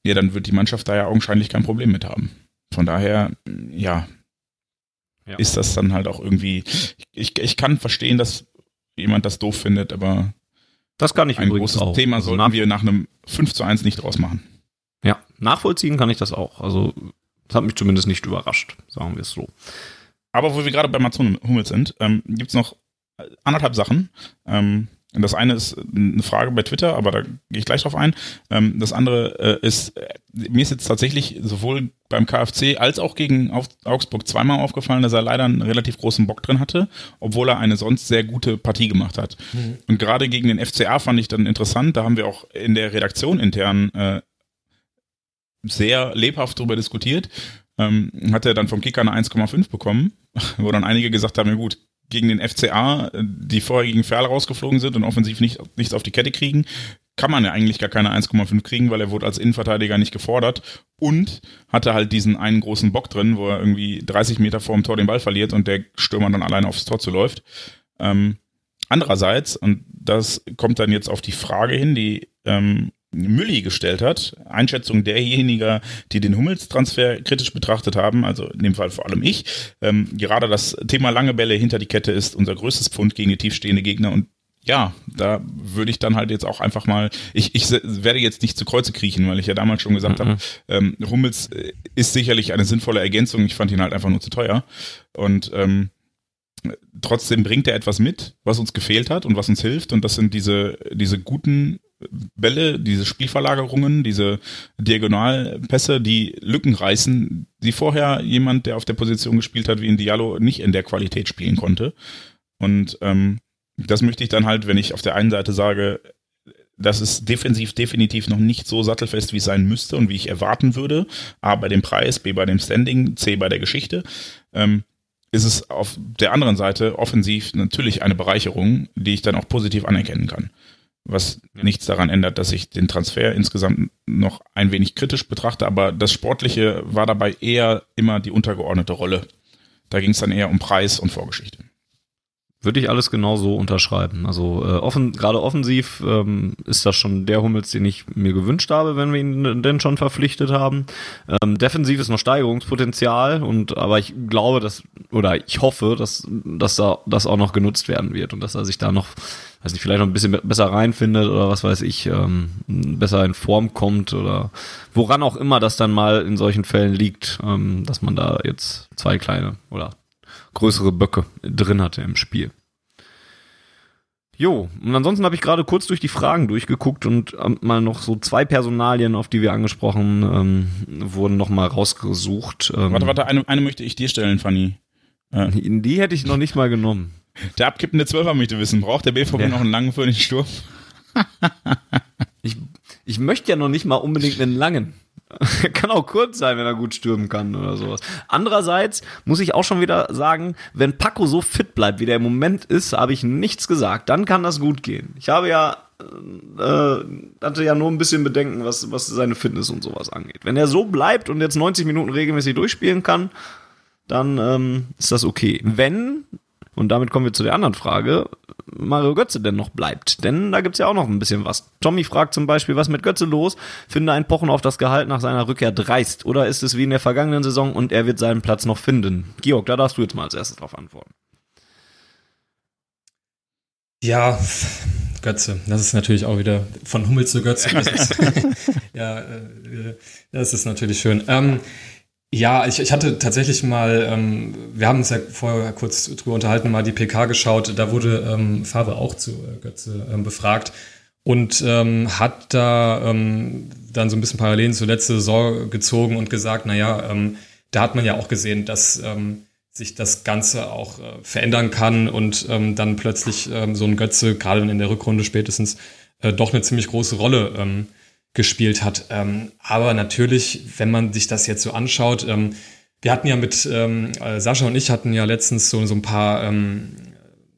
ja, dann wird die Mannschaft da ja augenscheinlich kein Problem mit haben. Von daher, ja, ja, ist das dann halt auch irgendwie. Ich, ich kann verstehen, dass jemand das doof findet, aber das kann ich ein großes auch. Thema also sollten nach wir nach einem 5 zu 1 nicht draus machen. Ja, nachvollziehen kann ich das auch. Also, das hat mich zumindest nicht überrascht, sagen wir es so. Aber wo wir gerade bei Mats Hummels sind, ähm, gibt es noch anderthalb Sachen. Ähm, das eine ist eine Frage bei Twitter, aber da gehe ich gleich drauf ein. Ähm, das andere äh, ist, äh, mir ist jetzt tatsächlich sowohl beim KfC als auch gegen Augsburg zweimal aufgefallen, dass er leider einen relativ großen Bock drin hatte, obwohl er eine sonst sehr gute Partie gemacht hat. Mhm. Und gerade gegen den FCA fand ich dann interessant, da haben wir auch in der Redaktion intern äh, sehr lebhaft darüber diskutiert. Ähm, hat er dann vom Kicker eine 1,5 bekommen, wo dann einige gesagt haben, ja gut, gegen den FCA, die vorher gegen Ferl rausgeflogen sind und offensiv nicht, nichts auf die Kette kriegen, kann man ja eigentlich gar keine 1,5 kriegen, weil er wurde als Innenverteidiger nicht gefordert und hatte halt diesen einen großen Bock drin, wo er irgendwie 30 Meter vor dem Tor den Ball verliert und der Stürmer dann alleine aufs Tor zuläuft. Ähm, andererseits, und das kommt dann jetzt auf die Frage hin, die ähm, Mülli gestellt hat, Einschätzung derjenigen, die den Hummels-Transfer kritisch betrachtet haben, also in dem Fall vor allem ich, ähm, gerade das Thema lange Bälle hinter die Kette ist unser größtes Pfund gegen die tiefstehende Gegner und ja, da würde ich dann halt jetzt auch einfach mal, ich, ich werde jetzt nicht zu Kreuze kriechen, weil ich ja damals schon gesagt mhm. habe, ähm, Hummels äh, ist sicherlich eine sinnvolle Ergänzung. Ich fand ihn halt einfach nur zu teuer. Und ähm, trotzdem bringt er etwas mit, was uns gefehlt hat und was uns hilft. Und das sind diese, diese guten Bälle, diese Spielverlagerungen, diese Diagonalpässe, die Lücken reißen, die vorher jemand, der auf der Position gespielt hat, wie in Diallo, nicht in der Qualität spielen konnte. Und ähm, das möchte ich dann halt, wenn ich auf der einen Seite sage, das ist defensiv definitiv noch nicht so sattelfest, wie es sein müsste und wie ich erwarten würde. A bei dem Preis, B bei dem Standing, C bei der Geschichte. Ähm, ist es auf der anderen Seite offensiv natürlich eine Bereicherung, die ich dann auch positiv anerkennen kann. Was ja. nichts daran ändert, dass ich den Transfer insgesamt noch ein wenig kritisch betrachte, aber das Sportliche war dabei eher immer die untergeordnete Rolle. Da ging es dann eher um Preis und Vorgeschichte. Würde ich alles genau so unterschreiben. Also äh, offen, gerade offensiv ähm, ist das schon der Hummels, den ich mir gewünscht habe, wenn wir ihn denn schon verpflichtet haben. Ähm, defensiv ist noch Steigerungspotenzial und aber ich glaube, dass oder ich hoffe, dass dass da das auch noch genutzt werden wird und dass er sich da noch, weiß nicht, vielleicht noch ein bisschen besser reinfindet oder was weiß ich, ähm, besser in Form kommt oder woran auch immer das dann mal in solchen Fällen liegt, ähm, dass man da jetzt zwei kleine oder größere Böcke drin hatte im Spiel. Jo, und ansonsten habe ich gerade kurz durch die Fragen durchgeguckt und ähm, mal noch so zwei Personalien, auf die wir angesprochen ähm, wurden, noch mal rausgesucht. Ähm, warte, warte, eine, eine möchte ich dir stellen, Fanny. Äh. Die hätte ich noch nicht mal genommen. Der abkippende Zwölfer möchte wissen, braucht der BVB ja. noch einen langen für den Sturm? ich, ich möchte ja noch nicht mal unbedingt einen langen. kann auch kurz sein, wenn er gut stürmen kann oder sowas. Andererseits muss ich auch schon wieder sagen, wenn Paco so fit bleibt, wie der im Moment ist, habe ich nichts gesagt. Dann kann das gut gehen. Ich habe ja äh, hatte ja nur ein bisschen Bedenken, was, was seine Fitness und sowas angeht. Wenn er so bleibt und jetzt 90 Minuten regelmäßig durchspielen kann, dann ähm, ist das okay. Wenn und damit kommen wir zu der anderen Frage, Mario Götze denn noch bleibt. Denn da gibt's ja auch noch ein bisschen was. Tommy fragt zum Beispiel, was mit Götze los? Finde ein Pochen auf das Gehalt nach seiner Rückkehr dreist. Oder ist es wie in der vergangenen Saison und er wird seinen Platz noch finden? Georg, da darfst du jetzt mal als erstes drauf antworten. Ja, Götze. Das ist natürlich auch wieder von Hummel zu Götze. ja, äh, das ist natürlich schön. Ähm, ja, ich, ich hatte tatsächlich mal, ähm, wir haben uns ja vorher kurz drüber unterhalten, mal die PK geschaut. Da wurde ähm, Favre auch zu äh, Götze ähm, befragt und ähm, hat da ähm, dann so ein bisschen Parallelen zur letzten Saison gezogen und gesagt, naja, ähm, da hat man ja auch gesehen, dass ähm, sich das Ganze auch äh, verändern kann und ähm, dann plötzlich ähm, so ein Götze, gerade in der Rückrunde spätestens, äh, doch eine ziemlich große Rolle ähm, gespielt hat. Ähm, aber natürlich, wenn man sich das jetzt so anschaut, ähm, wir hatten ja mit ähm, äh, Sascha und ich hatten ja letztens so, so ein paar ähm,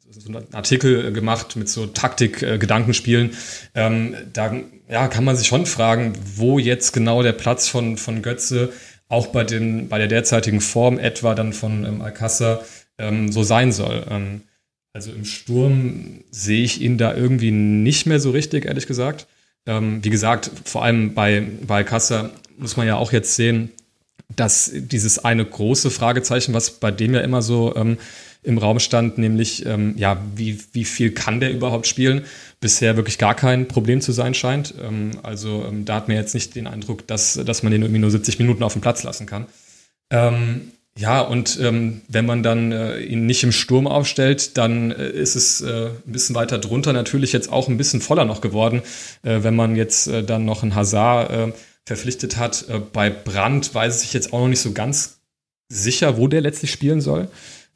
so einen Artikel gemacht mit so Taktik-Gedankenspielen. Äh, ähm, da ja, kann man sich schon fragen, wo jetzt genau der Platz von, von Götze auch bei, den, bei der derzeitigen Form etwa dann von ähm, Alcázar ähm, so sein soll. Ähm, also im Sturm sehe ich ihn da irgendwie nicht mehr so richtig, ehrlich gesagt. Ähm, wie gesagt, vor allem bei, bei Kassa muss man ja auch jetzt sehen, dass dieses eine große Fragezeichen, was bei dem ja immer so ähm, im Raum stand, nämlich, ähm, ja, wie, wie viel kann der überhaupt spielen, bisher wirklich gar kein Problem zu sein scheint. Ähm, also ähm, da hat man jetzt nicht den Eindruck, dass, dass man den irgendwie nur 70 Minuten auf dem Platz lassen kann. Ja, und ähm, wenn man dann äh, ihn nicht im Sturm aufstellt, dann äh, ist es äh, ein bisschen weiter drunter natürlich jetzt auch ein bisschen voller noch geworden, äh, wenn man jetzt äh, dann noch einen Hazard äh, verpflichtet hat. Bei Brandt weiß ich jetzt auch noch nicht so ganz sicher, wo der letztlich spielen soll.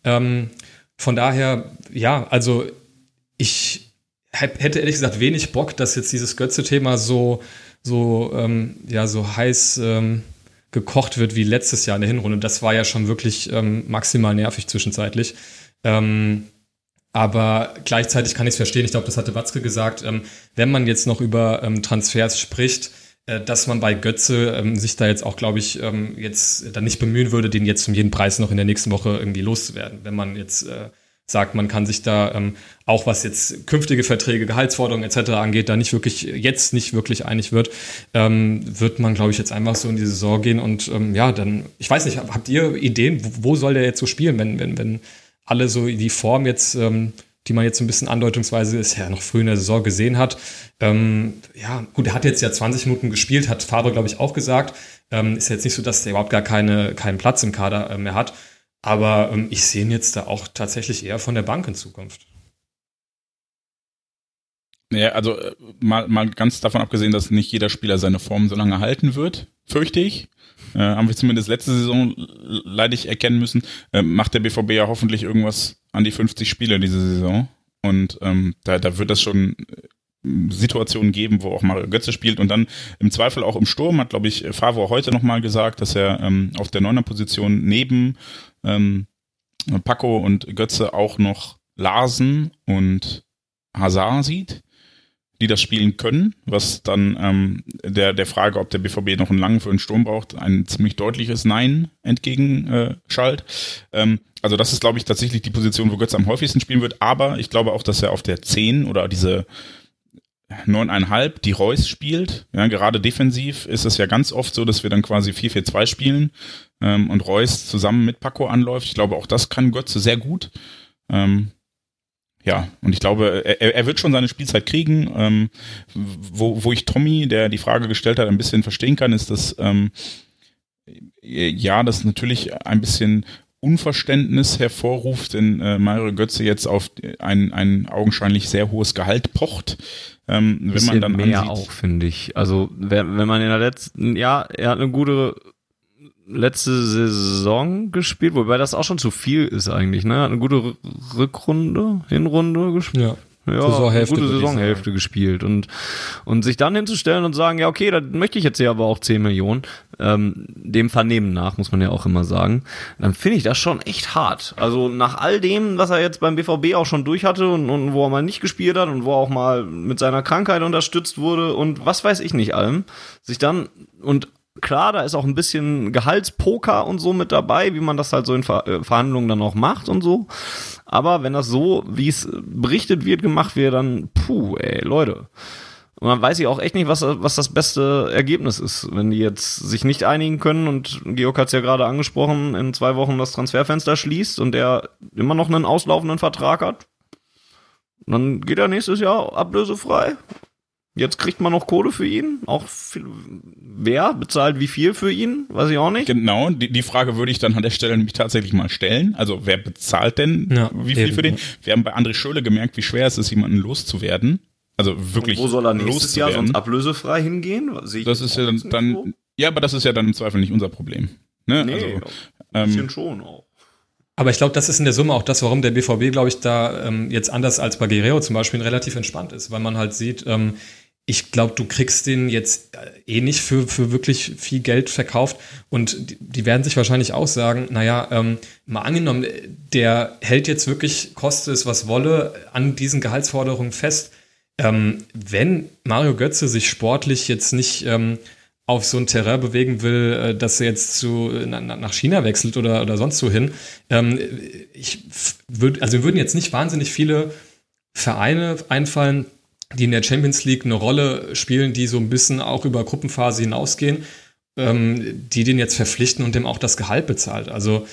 Ähm, von daher, ja, also ich hätte ehrlich gesagt wenig Bock, dass jetzt dieses Götze-Thema so, so, ähm, ja, so heiß ähm, gekocht wird wie letztes Jahr in der Hinrunde. Das war ja schon wirklich ähm, maximal nervig zwischenzeitlich. Ähm, Aber gleichzeitig kann ich es verstehen, ich glaube, das hatte Watzke gesagt, ähm, wenn man jetzt noch über ähm, Transfers spricht, äh, dass man bei Götze ähm, sich da jetzt auch, glaube ich, ähm, jetzt dann nicht bemühen würde, den jetzt um jeden Preis noch in der nächsten Woche irgendwie loszuwerden. Wenn man jetzt äh, sagt, man kann sich da ähm, auch was jetzt künftige Verträge, Gehaltsforderungen etc. angeht, da nicht wirklich jetzt nicht wirklich einig wird, ähm, wird man, glaube ich, jetzt einfach so in die Saison gehen und ähm, ja, dann, ich weiß nicht, habt ihr Ideen, wo, soll der jetzt so spielen, wenn, wenn, wenn alle so die Form jetzt, ähm, die man jetzt so ein bisschen andeutungsweise ist ja noch früh in der Saison gesehen hat. Ähm, ja, gut, er hat jetzt ja 20 Minuten gespielt, hat Faber, glaube ich, auch gesagt. Ähm, ist jetzt nicht so, dass er überhaupt gar keine, keinen Platz im Kader äh, mehr hat. Aber ähm, ich sehe ihn jetzt da auch tatsächlich eher von der Bank in Zukunft. Ja, also äh, mal, mal ganz davon abgesehen, dass nicht jeder Spieler seine Form so lange halten wird, fürchte ich. Äh, haben wir zumindest letzte Saison leidig erkennen müssen. Äh, macht der BVB ja hoffentlich irgendwas an die 50 Spiele diese Saison. Und ähm, da, da wird das schon äh, Situationen geben, wo auch Mario Götze spielt und dann im Zweifel auch im Sturm, hat, glaube ich, Favre heute nochmal gesagt, dass er ähm, auf der neuner Position neben ähm, Paco und Götze auch noch Larsen und Hazard sieht die das spielen können, was dann ähm, der, der Frage, ob der BVB noch einen langen für den Sturm braucht, ein ziemlich deutliches Nein entgegenschallt. Äh, ähm, also das ist, glaube ich, tatsächlich die Position, wo Götz am häufigsten spielen wird, aber ich glaube auch, dass er auf der 10 oder diese neuneinhalb, die Reus spielt. Ja, gerade defensiv ist es ja ganz oft so, dass wir dann quasi 4-4-2 spielen ähm, und Reus zusammen mit Paco anläuft. Ich glaube, auch das kann Götze sehr gut. Ähm, ja, und ich glaube, er, er wird schon seine Spielzeit kriegen. Ähm, wo, wo ich Tommy, der die Frage gestellt hat, ein bisschen verstehen kann, ist, dass ähm, ja, das natürlich ein bisschen Unverständnis hervorruft, denn äh, Mario Götze jetzt auf ein, ein augenscheinlich sehr hohes Gehalt pocht. Ähm, wenn man dann mehr ansieht, auch, finde ich. Also wenn, wenn man in der letzten, ja, er hat eine gute letzte Saison gespielt, wobei das auch schon zu viel ist eigentlich, ne? Hat eine gute Rückrunde, Hinrunde gespielt. Ja. Ja, Saisonhälfte, gute Saisonhälfte gespielt und und sich dann hinzustellen und sagen, ja okay, da möchte ich jetzt hier aber auch 10 Millionen, ähm, dem Vernehmen nach muss man ja auch immer sagen, dann finde ich das schon echt hart. Also nach all dem, was er jetzt beim BVB auch schon durch hatte und, und wo er mal nicht gespielt hat und wo er auch mal mit seiner Krankheit unterstützt wurde und was weiß ich nicht allem, sich dann und Klar, da ist auch ein bisschen Gehaltspoker und so mit dabei, wie man das halt so in Ver äh, Verhandlungen dann auch macht und so. Aber wenn das so, wie es berichtet wird, gemacht wird, dann puh, ey, Leute. Und dann weiß ich auch echt nicht, was, was das beste Ergebnis ist, wenn die jetzt sich nicht einigen können und Georg hat es ja gerade angesprochen, in zwei Wochen das Transferfenster schließt und der immer noch einen auslaufenden Vertrag hat. dann geht er nächstes Jahr ablösefrei Jetzt kriegt man noch Kohle für ihn. Auch viel, wer bezahlt wie viel für ihn? Weiß ich auch nicht. Genau, die, die Frage würde ich dann an der Stelle nämlich tatsächlich mal stellen. Also wer bezahlt denn ja, wie viel eben. für den? Wir haben bei André Schöle gemerkt, wie schwer es ist, jemanden loszuwerden. Also wirklich. Und wo soll er nächstes Jahr sonst ablösefrei hingehen? das ist ja dann, dann ja, aber das ist ja dann im Zweifel nicht unser Problem. Ne? Nee, also, ein bisschen ähm, schon auch. Aber ich glaube, das ist in der Summe auch das, warum der BVB, glaube ich, da ähm, jetzt anders als bei Guerrero zum Beispiel relativ entspannt ist, weil man halt sieht, ähm, ich glaube, du kriegst den jetzt äh, eh nicht für, für wirklich viel Geld verkauft. Und die, die werden sich wahrscheinlich auch sagen, naja, ähm, mal angenommen, der hält jetzt wirklich, koste es was wolle, an diesen Gehaltsforderungen fest. Ähm, wenn Mario Götze sich sportlich jetzt nicht ähm, auf so ein Terrain bewegen will, äh, dass er jetzt zu, nach China wechselt oder, oder sonst so hin, ähm, ich würde, also würden jetzt nicht wahnsinnig viele Vereine einfallen, die in der Champions League eine Rolle spielen, die so ein bisschen auch über Gruppenphase hinausgehen, ähm, die den jetzt verpflichten und dem auch das Gehalt bezahlt. Also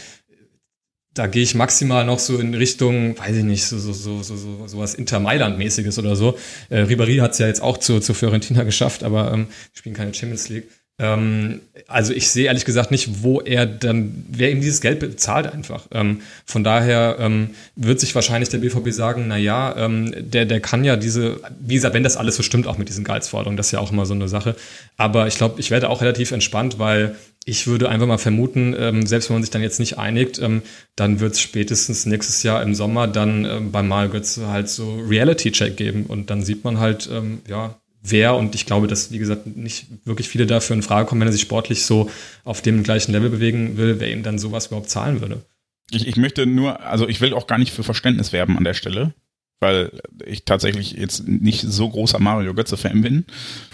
da gehe ich maximal noch so in Richtung, weiß ich nicht, so, so, so, so, so, so was Inter Mailand-mäßiges oder so. Äh, Ribéry hat es ja jetzt auch zu, zu Fiorentina geschafft, aber ähm, spielen keine Champions League. Ähm, also ich sehe ehrlich gesagt nicht, wo er dann, wer ihm dieses Geld bezahlt einfach. Ähm, von daher ähm, wird sich wahrscheinlich der BVB sagen, na ja, ähm, der, der kann ja diese, wie gesagt, wenn das alles so stimmt, auch mit diesen Gehaltsforderungen, das ist ja auch immer so eine Sache. Aber ich glaube, ich werde auch relativ entspannt, weil ich würde einfach mal vermuten, ähm, selbst wenn man sich dann jetzt nicht einigt, ähm, dann wird es spätestens nächstes Jahr im Sommer dann ähm, beim Malgötz halt so Reality-Check geben und dann sieht man halt, ähm, ja, wer und ich glaube, dass, wie gesagt, nicht wirklich viele dafür in Frage kommen, wenn er sich sportlich so auf dem gleichen Level bewegen will, wer ihm dann sowas überhaupt zahlen würde. Ich, ich möchte nur, also ich will auch gar nicht für Verständnis werben an der Stelle, weil ich tatsächlich jetzt nicht so großer Mario Götze-Fan bin,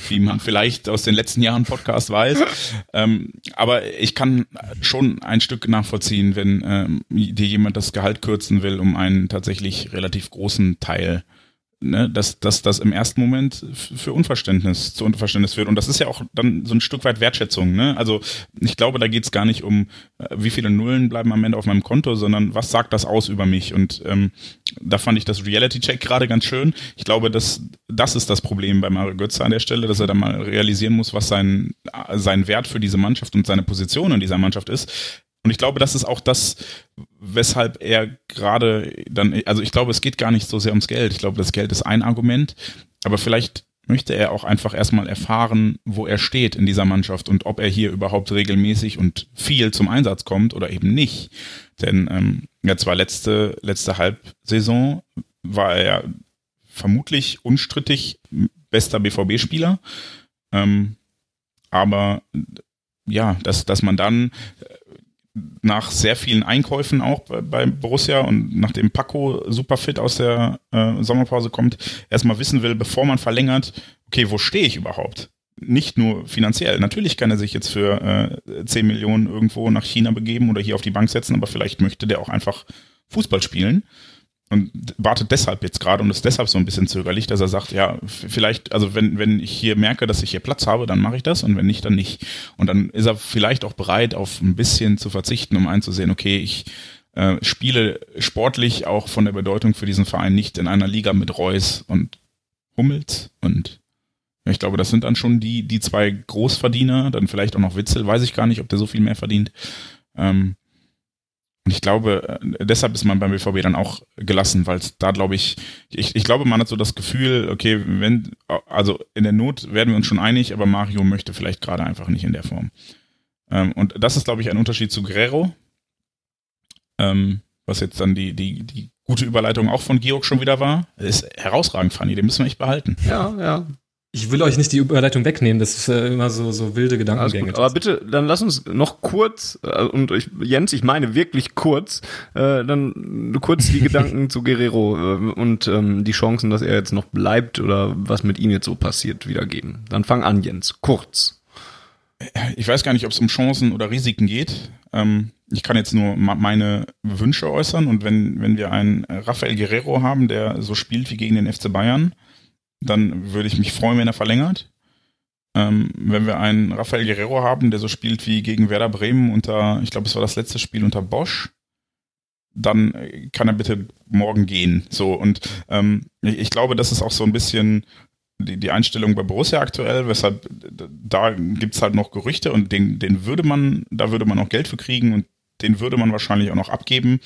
wie man vielleicht aus den letzten Jahren Podcast weiß. ähm, aber ich kann schon ein Stück nachvollziehen, wenn ähm, dir jemand das Gehalt kürzen will, um einen tatsächlich relativ großen Teil ne, dass, dass das im ersten Moment für Unverständnis, zu Unverständnis führt. Und das ist ja auch dann so ein Stück weit Wertschätzung. Ne? Also ich glaube, da geht es gar nicht um, äh, wie viele Nullen bleiben am Ende auf meinem Konto, sondern was sagt das aus über mich? Und ähm, da fand ich das Reality-Check gerade ganz schön. Ich glaube, dass das ist das Problem bei Mario Götze an der Stelle, dass er da mal realisieren muss, was sein, sein Wert für diese Mannschaft und seine Position in dieser Mannschaft ist. Und ich glaube, das ist auch das, weshalb er gerade dann, also ich glaube, es geht gar nicht so sehr ums Geld. Ich glaube, das Geld ist ein Argument, aber vielleicht möchte er auch einfach erstmal erfahren, wo er steht in dieser Mannschaft und ob er hier überhaupt regelmäßig und viel zum Einsatz kommt oder eben nicht. Denn ähm, ja, zwar letzte, letzte Halbsaison war er vermutlich unstrittig bester BVB-Spieler. Ähm, aber ja, dass, dass man dann nach sehr vielen Einkäufen auch bei, bei Borussia und nachdem Paco super fit aus der äh, Sommerpause kommt, erstmal wissen will, bevor man verlängert, okay, wo stehe ich überhaupt? Nicht nur finanziell. Natürlich kann er sich jetzt für äh, 10 Millionen irgendwo nach China begeben oder hier auf die Bank setzen, aber vielleicht möchte der auch einfach Fußball spielen und wartet deshalb jetzt gerade und ist deshalb so ein bisschen zögerlich, dass er sagt, ja, vielleicht, also wenn, wenn ich hier merke, dass ich hier Platz habe, dann mache ich das und wenn nicht, dann nicht. Und dann ist er vielleicht auch bereit, auf ein bisschen zu verzichten, um einzusehen, okay, ich äh, spiele sportlich auch von der Bedeutung für diesen Verein nicht in einer Liga mit Reus und Hummels und ich glaube, das sind dann schon die, die zwei Großverdiener, dann vielleicht auch noch Witzel, weiß ich gar nicht, ob der so viel mehr verdient. Ähm, und ich glaube, äh, deshalb ist man beim BVB dann auch gelassen, weil da glaube ich, ich, ich glaube, man hat so das Gefühl, okay, wenn, also in der Not werden wir uns schon einig, aber Mario möchte vielleicht gerade einfach nicht in der Form. Ähm, und das ist, glaube ich, ein Unterschied zu Guerrero, ähm, was jetzt dann die, die, die gute Überleitung auch von Georg schon wieder war. Ist herausragend, Fanny, den müssen wir echt behalten. Ja, ja. Ich will euch nicht die Überleitung wegnehmen, das ist äh, immer so, so wilde Gedankengänge. Aber bitte, dann lass uns noch kurz, äh, und ich, Jens, ich meine wirklich kurz, äh, dann kurz die Gedanken zu Guerrero äh, und ähm, die Chancen, dass er jetzt noch bleibt oder was mit ihm jetzt so passiert, wiedergeben. Dann fang an, Jens, kurz. Ich weiß gar nicht, ob es um Chancen oder Risiken geht. Ähm, ich kann jetzt nur meine Wünsche äußern und wenn, wenn wir einen Rafael Guerrero haben, der so spielt wie gegen den FC Bayern, dann würde ich mich freuen, wenn er verlängert. Ähm, wenn wir einen Rafael Guerrero haben, der so spielt wie gegen Werder Bremen unter, ich glaube, es war das letzte Spiel unter Bosch, dann kann er bitte morgen gehen. So und ähm, ich, ich glaube, das ist auch so ein bisschen die, die Einstellung bei Borussia aktuell, weshalb da gibt's halt noch Gerüchte und den, den würde man, da würde man auch Geld für kriegen und den würde man wahrscheinlich auch noch abgeben,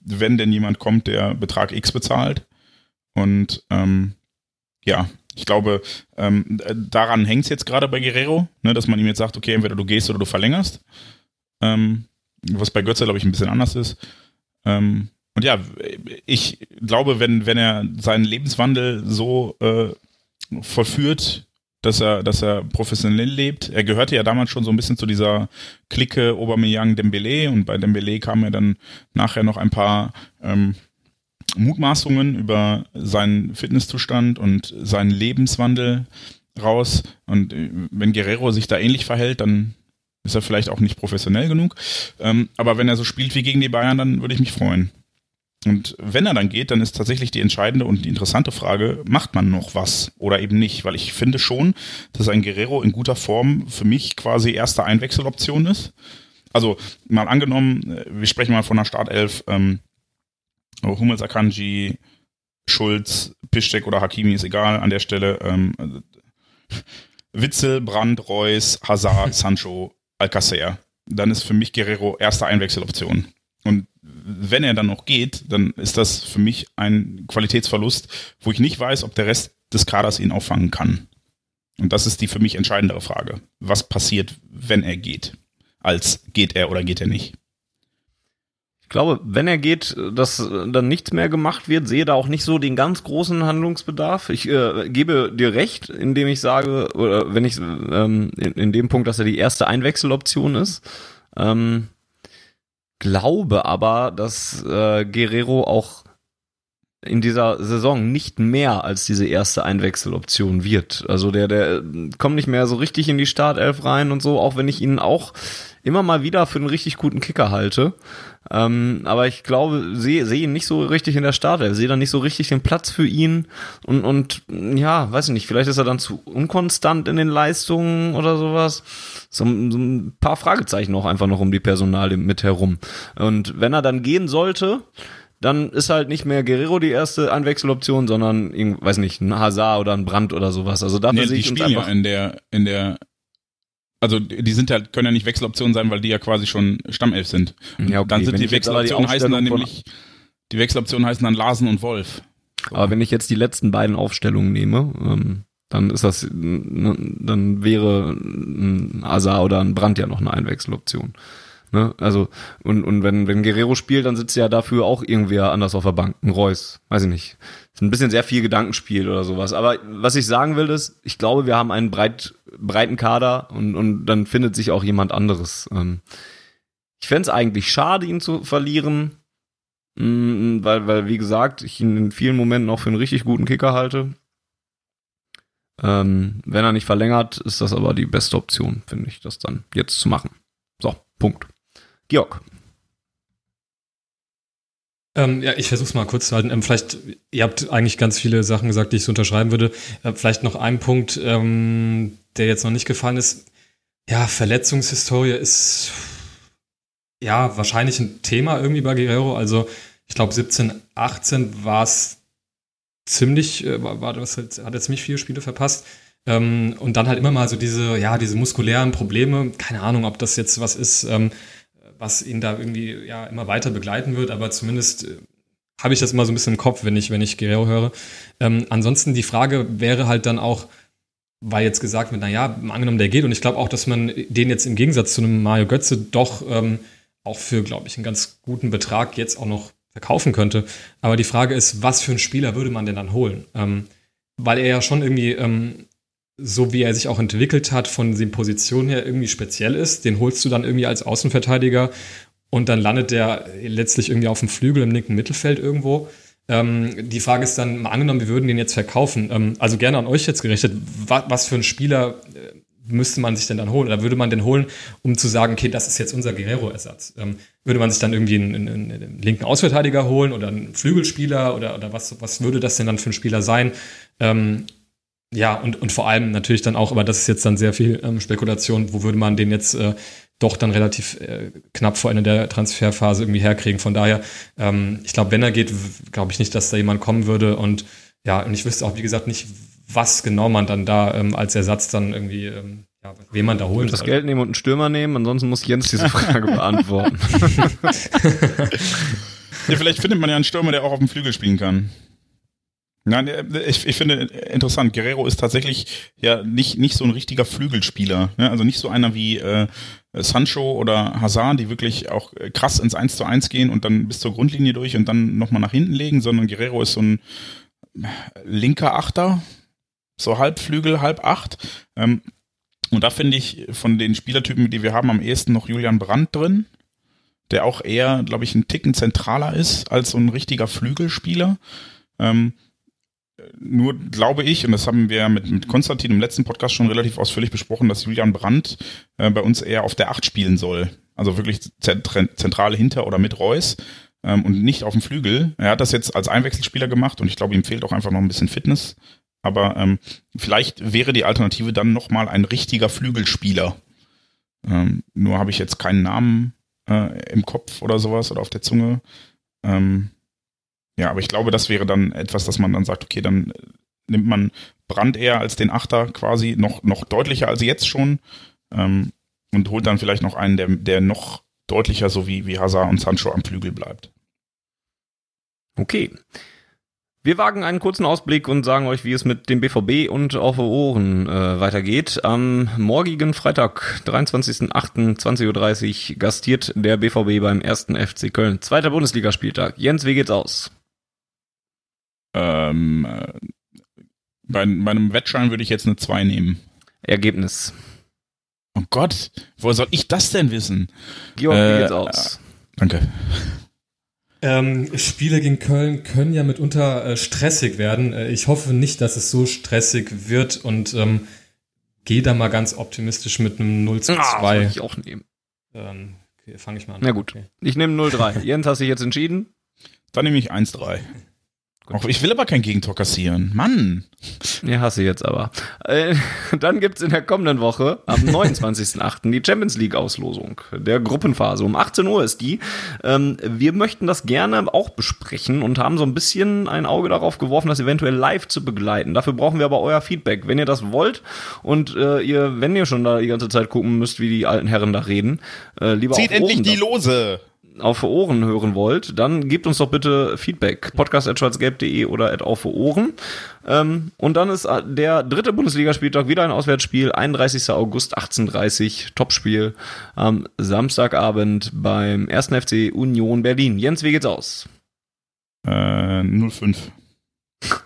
wenn denn jemand kommt, der Betrag X bezahlt. Und ähm, ja, ich glaube, ähm, daran hängt es jetzt gerade bei Guerrero, ne, dass man ihm jetzt sagt, okay, entweder du gehst oder du verlängerst. Ähm, was bei Götze, glaube ich, ein bisschen anders ist. Ähm, und ja, ich glaube, wenn, wenn er seinen Lebenswandel so äh, vollführt, dass er, dass er professionell lebt. Er gehörte ja damals schon so ein bisschen zu dieser Clique Aubameyang Dembele und bei Dembele kamen ja dann nachher noch ein paar ähm, Mutmaßungen über seinen Fitnesszustand und seinen Lebenswandel raus. Und äh, wenn Guerrero sich da ähnlich verhält, dann ist er vielleicht auch nicht professionell genug. Ähm, aber wenn er so spielt wie gegen die Bayern, dann würde ich mich freuen. Und wenn er dann geht, dann ist tatsächlich die entscheidende und die interessante Frage, macht man noch was oder eben nicht? Weil ich finde schon, dass ein Guerrero in guter Form für mich quasi erste Einwechseloption ist. Also mal angenommen, äh, wir sprechen mal von einer Startelf, ähm, Hummels, Akanji, Schulz, Piszczek oder Hakimi ist egal an der Stelle. Ähm, Witzel, Brandt, Reus, Hazard, Sancho, Alcacer. Dann ist für mich Guerrero erste Einwechseloption. Und wenn er dann noch geht, dann ist das für mich ein Qualitätsverlust, wo ich nicht weiß, ob der Rest des Kaders ihn auffangen kann. Und das ist die für mich entscheidendere Frage. Was passiert, wenn er geht? Als geht er oder geht er nicht? Ich glaube, wenn er geht, dass dann nichts mehr gemacht wird, sehe da auch nicht so den ganz großen Handlungsbedarf. Ich äh, gebe dir recht, indem ich sage, oder wenn ich ähm, in, in, dem Punkt, dass er die erste Einwechseloption ist. Ähm, glaube aber, dass äh, Guerrero auch in dieser Saison nicht mehr als diese erste Einwechseloption wird. Also der, der kommt nicht mehr so richtig in die Startelf rein und so, auch wenn ich ihn auch immer mal wieder für einen richtig guten Kicker halte. Ähm, aber ich glaube, sehe seh ihn nicht so richtig in der Startelf, sehe da nicht so richtig den Platz für ihn und, und ja, weiß ich nicht, vielleicht ist er dann zu unkonstant in den Leistungen oder sowas. So, so ein paar Fragezeichen auch einfach noch um die Personale mit herum. Und wenn er dann gehen sollte, dann ist halt nicht mehr Guerrero die erste Einwechseloption, sondern, ich weiß nicht, ein Hazard oder ein Brand oder sowas. Also dafür Nee, sehe die ich uns spielen ja einfach. in der, in der, also die sind ja, können ja nicht Wechseloptionen sein, weil die ja quasi schon Stammelf sind. Ja, okay, dann sind wenn die aber die Wechseloptionen heißen dann nämlich, die Wechseloptionen heißen dann Larsen und Wolf. Aber wenn ich jetzt die letzten beiden Aufstellungen nehme, ähm, dann ist das, n- dann wäre ein Hazard oder ein Brand ja noch eine Einwechseloption. Ne? Also, und, und wenn, wenn Guerrero spielt, dann sitzt ja dafür auch irgendwer anders auf der Bank. Ein Reus, weiß ich nicht. Ein bisschen sehr viel Gedankenspiel oder sowas. Aber was ich sagen will, ist, ich glaube, wir haben einen breit, breiten Kader und, und dann findet sich auch jemand anderes. Ähm, ich fänd's eigentlich schade, ihn zu verlieren. Mm, Weil, weil, wie gesagt, ich ihn in vielen Momenten auch für einen richtig guten Kicker halte. Ähm, wenn er nicht verlängert, ist das aber die beste Option, finde ich, das dann jetzt zu machen. So, Punkt. Georg. Ähm, ja, ich versuche es mal kurz zu halten. Ähm, vielleicht, ihr habt eigentlich ganz viele Sachen gesagt, die ich so unterschreiben würde. Äh, vielleicht noch ein Punkt, ähm, der jetzt noch nicht gefallen ist. Ja, Verletzungshistorie ist ja wahrscheinlich ein Thema irgendwie bei Guerrero. Also ich glaube 17, 18 war es ziemlich, äh, war, war halt, hat er ziemlich viele Spiele verpasst. Ähm, und dann halt immer mal so diese, ja, diese muskulären Probleme. Keine Ahnung, ob das jetzt was ist, ähm, was ihn da irgendwie ja immer weiter begleiten wird, aber zumindest äh, habe ich das immer so ein bisschen im Kopf, wenn ich, wenn ich Guerrero höre. Ähm, ansonsten die Frage wäre halt dann auch, weil jetzt gesagt wird, naja, angenommen, der geht, und ich glaube auch, dass man den jetzt im Gegensatz zu einem Mario Götze doch ähm, auch für, glaube ich, einen ganz guten Betrag jetzt auch noch verkaufen könnte. Aber die Frage ist, was für einen Spieler würde man denn dann holen? Ähm, weil er ja schon irgendwie, ähm, so wie er sich auch entwickelt hat, von den Positionen her irgendwie speziell ist. Den holst du dann irgendwie als Außenverteidiger und dann landet der letztlich irgendwie auf dem Flügel im linken Mittelfeld irgendwo. Ähm, die Frage ist dann, mal angenommen, wir würden den jetzt verkaufen. Ähm, also gerne an euch jetzt gerichtet. Was, was für einen Spieler äh, müsste man sich denn dann holen? Oder würde man den holen, um zu sagen, okay, das ist jetzt unser Guerrero-Ersatz? Ähm, würde man sich dann irgendwie einen, einen, einen linken Ausverteidiger holen oder einen Flügelspieler oder, oder was, was würde das denn dann für ein Spieler sein? Ja, und, und vor allem natürlich dann auch, aber das ist jetzt dann sehr viel ähm, Spekulation, wo würde man den jetzt äh, doch dann relativ äh, knapp vor Ende der Transferphase irgendwie herkriegen. Von daher, ähm, ich glaube, wenn er geht, glaube ich nicht, dass da jemand kommen würde. Und ja, und ich wüsste auch, wie gesagt, nicht, was genau man dann da ähm, als Ersatz dann irgendwie, ähm, ja, wen man da holen Das soll. Geld nehmen und einen Stürmer nehmen, ansonsten muss Jens diese Frage beantworten. Ja, vielleicht findet man ja einen Stürmer, der auch auf dem Flügel spielen kann. Nein, äh, ich, ich finde interessant, Guerrero ist tatsächlich ja nicht, nicht so ein richtiger Flügelspieler. Ne? Also nicht so einer wie äh, Sancho oder Hazard, die wirklich auch äh, krass ins 1 zu 1 gehen und dann bis zur Grundlinie durch und dann nochmal nach hinten legen, sondern Guerrero ist so ein linker Achter, so halb Flügel, halb Acht. Ähm, und da finde ich von den Spielertypen, die wir haben, am ehesten noch Julian Brandt drin, der auch eher, glaube ich, ein Ticken zentraler ist als so ein richtiger Flügelspieler. Ähm, nur glaube ich, und das haben wir mit, mit Konstantin im letzten Podcast schon relativ ausführlich besprochen, dass Julian Brandt äh, bei uns eher auf der Acht spielen soll. Also wirklich zentr- zentrale hinter oder mit Reus ähm, und nicht auf dem Flügel. Er hat das jetzt als Einwechselspieler gemacht und ich glaube, ihm fehlt auch einfach noch ein bisschen Fitness. Aber ähm, vielleicht wäre die Alternative dann nochmal ein richtiger Flügelspieler. Ähm, nur habe ich jetzt keinen Namen äh, im Kopf oder sowas oder auf der Zunge. Ähm, ja, aber ich glaube, das wäre dann etwas, dass man dann sagt, okay, dann äh, nimmt man Brand eher als den Achter quasi noch, noch deutlicher als jetzt schon ähm, und holt dann vielleicht noch einen, der, der noch deutlicher so wie, wie Hazard und Sancho am Flügel bleibt. Okay. Wir wagen einen kurzen Ausblick und sagen euch, wie es mit dem BVB und auf Ohren äh, weitergeht. Am morgigen Freitag, 23.08.20.30 Uhr gastiert der BVB beim ersten FC Köln. Zweiter Bundesligaspieltag. Jens, wie geht's aus? Ähm, äh, bei, bei einem Wettschein würde ich jetzt eine 2 nehmen. Ergebnis. Oh Gott, woher soll ich das denn wissen? Georg, wie Äh, geht's aus? Danke. Ähm, Spiele gegen Köln können ja mitunter äh, stressig werden. Äh, ich hoffe nicht, dass es so stressig wird und ähm, gehe da mal ganz optimistisch mit einem 0 zu 2. Ah, ich auch nehmen. Ähm, okay, fange ich mal an. Na gut. Okay. Ich nehme 0-3. Jens, hast du dich jetzt entschieden? Dann nehme ich 1-3. Ich will aber kein Gegentor kassieren. Mann. Ja, hasse jetzt aber. Äh, dann gibt's in der kommenden Woche, am 29.08., die Champions League-Auslosung der Gruppenphase. Um 18 Uhr ist die. Ähm, wir möchten das gerne auch besprechen und haben so ein bisschen ein Auge darauf geworfen, das eventuell live zu begleiten. Dafür brauchen wir aber euer Feedback. Wenn ihr das wollt und äh, ihr, wenn ihr schon da die ganze Zeit gucken müsst, wie die alten Herren da reden, äh, lieber Zieht endlich die Lose! Auf Ohren hören wollt, dann gebt uns doch bitte Feedback. Podcast.schwarzgelb.de oder at auf Ohren. Ähm, und dann ist der dritte Bundesligaspieltag wieder ein Auswärtsspiel. 31. August 18.30 Topspiel am Samstagabend beim 1. FC Union Berlin. Jens, wie geht's aus? Äh, 05.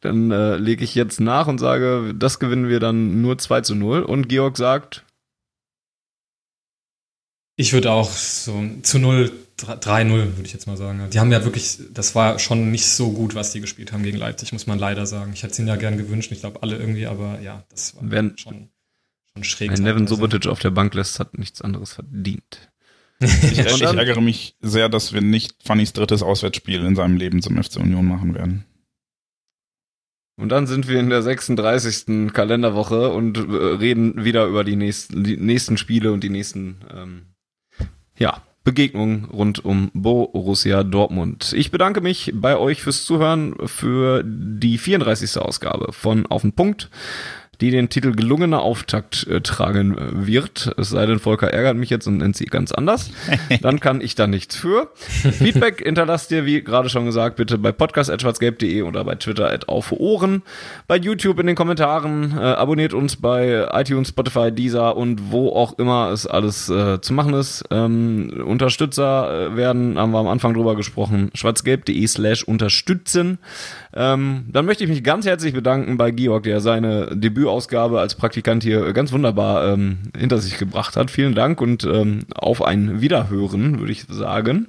Dann äh, lege ich jetzt nach und sage, das gewinnen wir dann nur 2 zu 0. Und Georg sagt ich würde auch so zu 0, 3-0, würde ich jetzt mal sagen. Die haben ja wirklich, das war schon nicht so gut, was die gespielt haben gegen Leipzig, muss man leider sagen. Ich hätte es ihnen ja gern gewünscht, ich glaube alle irgendwie, aber ja, das war Wenn, schon, schon schräg. Wenn Nevin Subotic auf der Bank lässt, hat nichts anderes verdient. ich, ich ärgere mich sehr, dass wir nicht Fannys drittes Auswärtsspiel in seinem Leben zum FC Union machen werden. Und dann sind wir in der 36. Kalenderwoche und äh, reden wieder über die nächsten, die nächsten Spiele und die nächsten ähm, ja, Begegnung rund um Borussia Dortmund. Ich bedanke mich bei euch fürs Zuhören für die 34. Ausgabe von Auf den Punkt die den Titel gelungener Auftakt äh, tragen äh, wird. Es sei denn, Volker ärgert mich jetzt und nennt sie ganz anders. Dann kann ich da nichts für. Feedback hinterlasst ihr, wie gerade schon gesagt, bitte bei podcast.schwarzgelb.de oder bei Twitter at auf Ohren. Bei YouTube in den Kommentaren. Äh, abonniert uns bei iTunes, Spotify, Deezer und wo auch immer es alles äh, zu machen ist. Ähm, Unterstützer äh, werden, haben wir am Anfang drüber gesprochen, schwarzgelb.de slash unterstützen. Ähm, dann möchte ich mich ganz herzlich bedanken bei Georg, der seine Debütausgabe als Praktikant hier ganz wunderbar ähm, hinter sich gebracht hat. Vielen Dank und ähm, auf ein Wiederhören, würde ich sagen.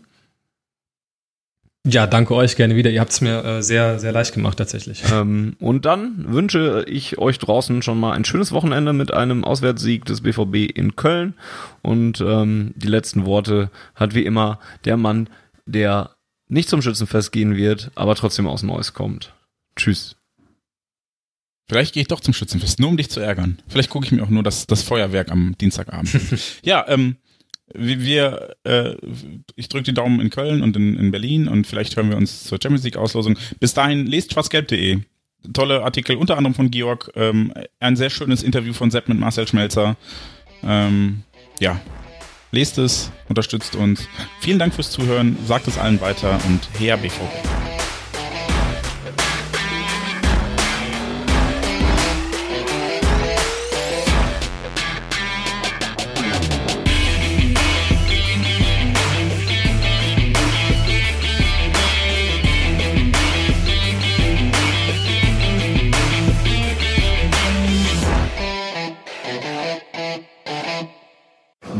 Ja, danke euch gerne wieder. Ihr habt es mir äh, sehr, sehr leicht gemacht tatsächlich. Ähm, und dann wünsche ich euch draußen schon mal ein schönes Wochenende mit einem Auswärtssieg des BVB in Köln. Und ähm, die letzten Worte hat wie immer der Mann, der nicht zum Schützenfest gehen wird, aber trotzdem aus Neues kommt. Tschüss. Vielleicht gehe ich doch zum Schützenfest, nur um dich zu ärgern. Vielleicht gucke ich mir auch nur das, das Feuerwerk am Dienstagabend. ja, ähm, wir, äh, ich drücke die Daumen in Köln und in, in Berlin und vielleicht hören wir uns zur Champions League Auslosung. Bis dahin lest schwarzgelb.de. Tolle Artikel, unter anderem von Georg. Ähm, ein sehr schönes Interview von Sepp mit Marcel Schmelzer. Ähm, ja, lest es, unterstützt uns. Vielen Dank fürs Zuhören, sagt es allen weiter und her BVB.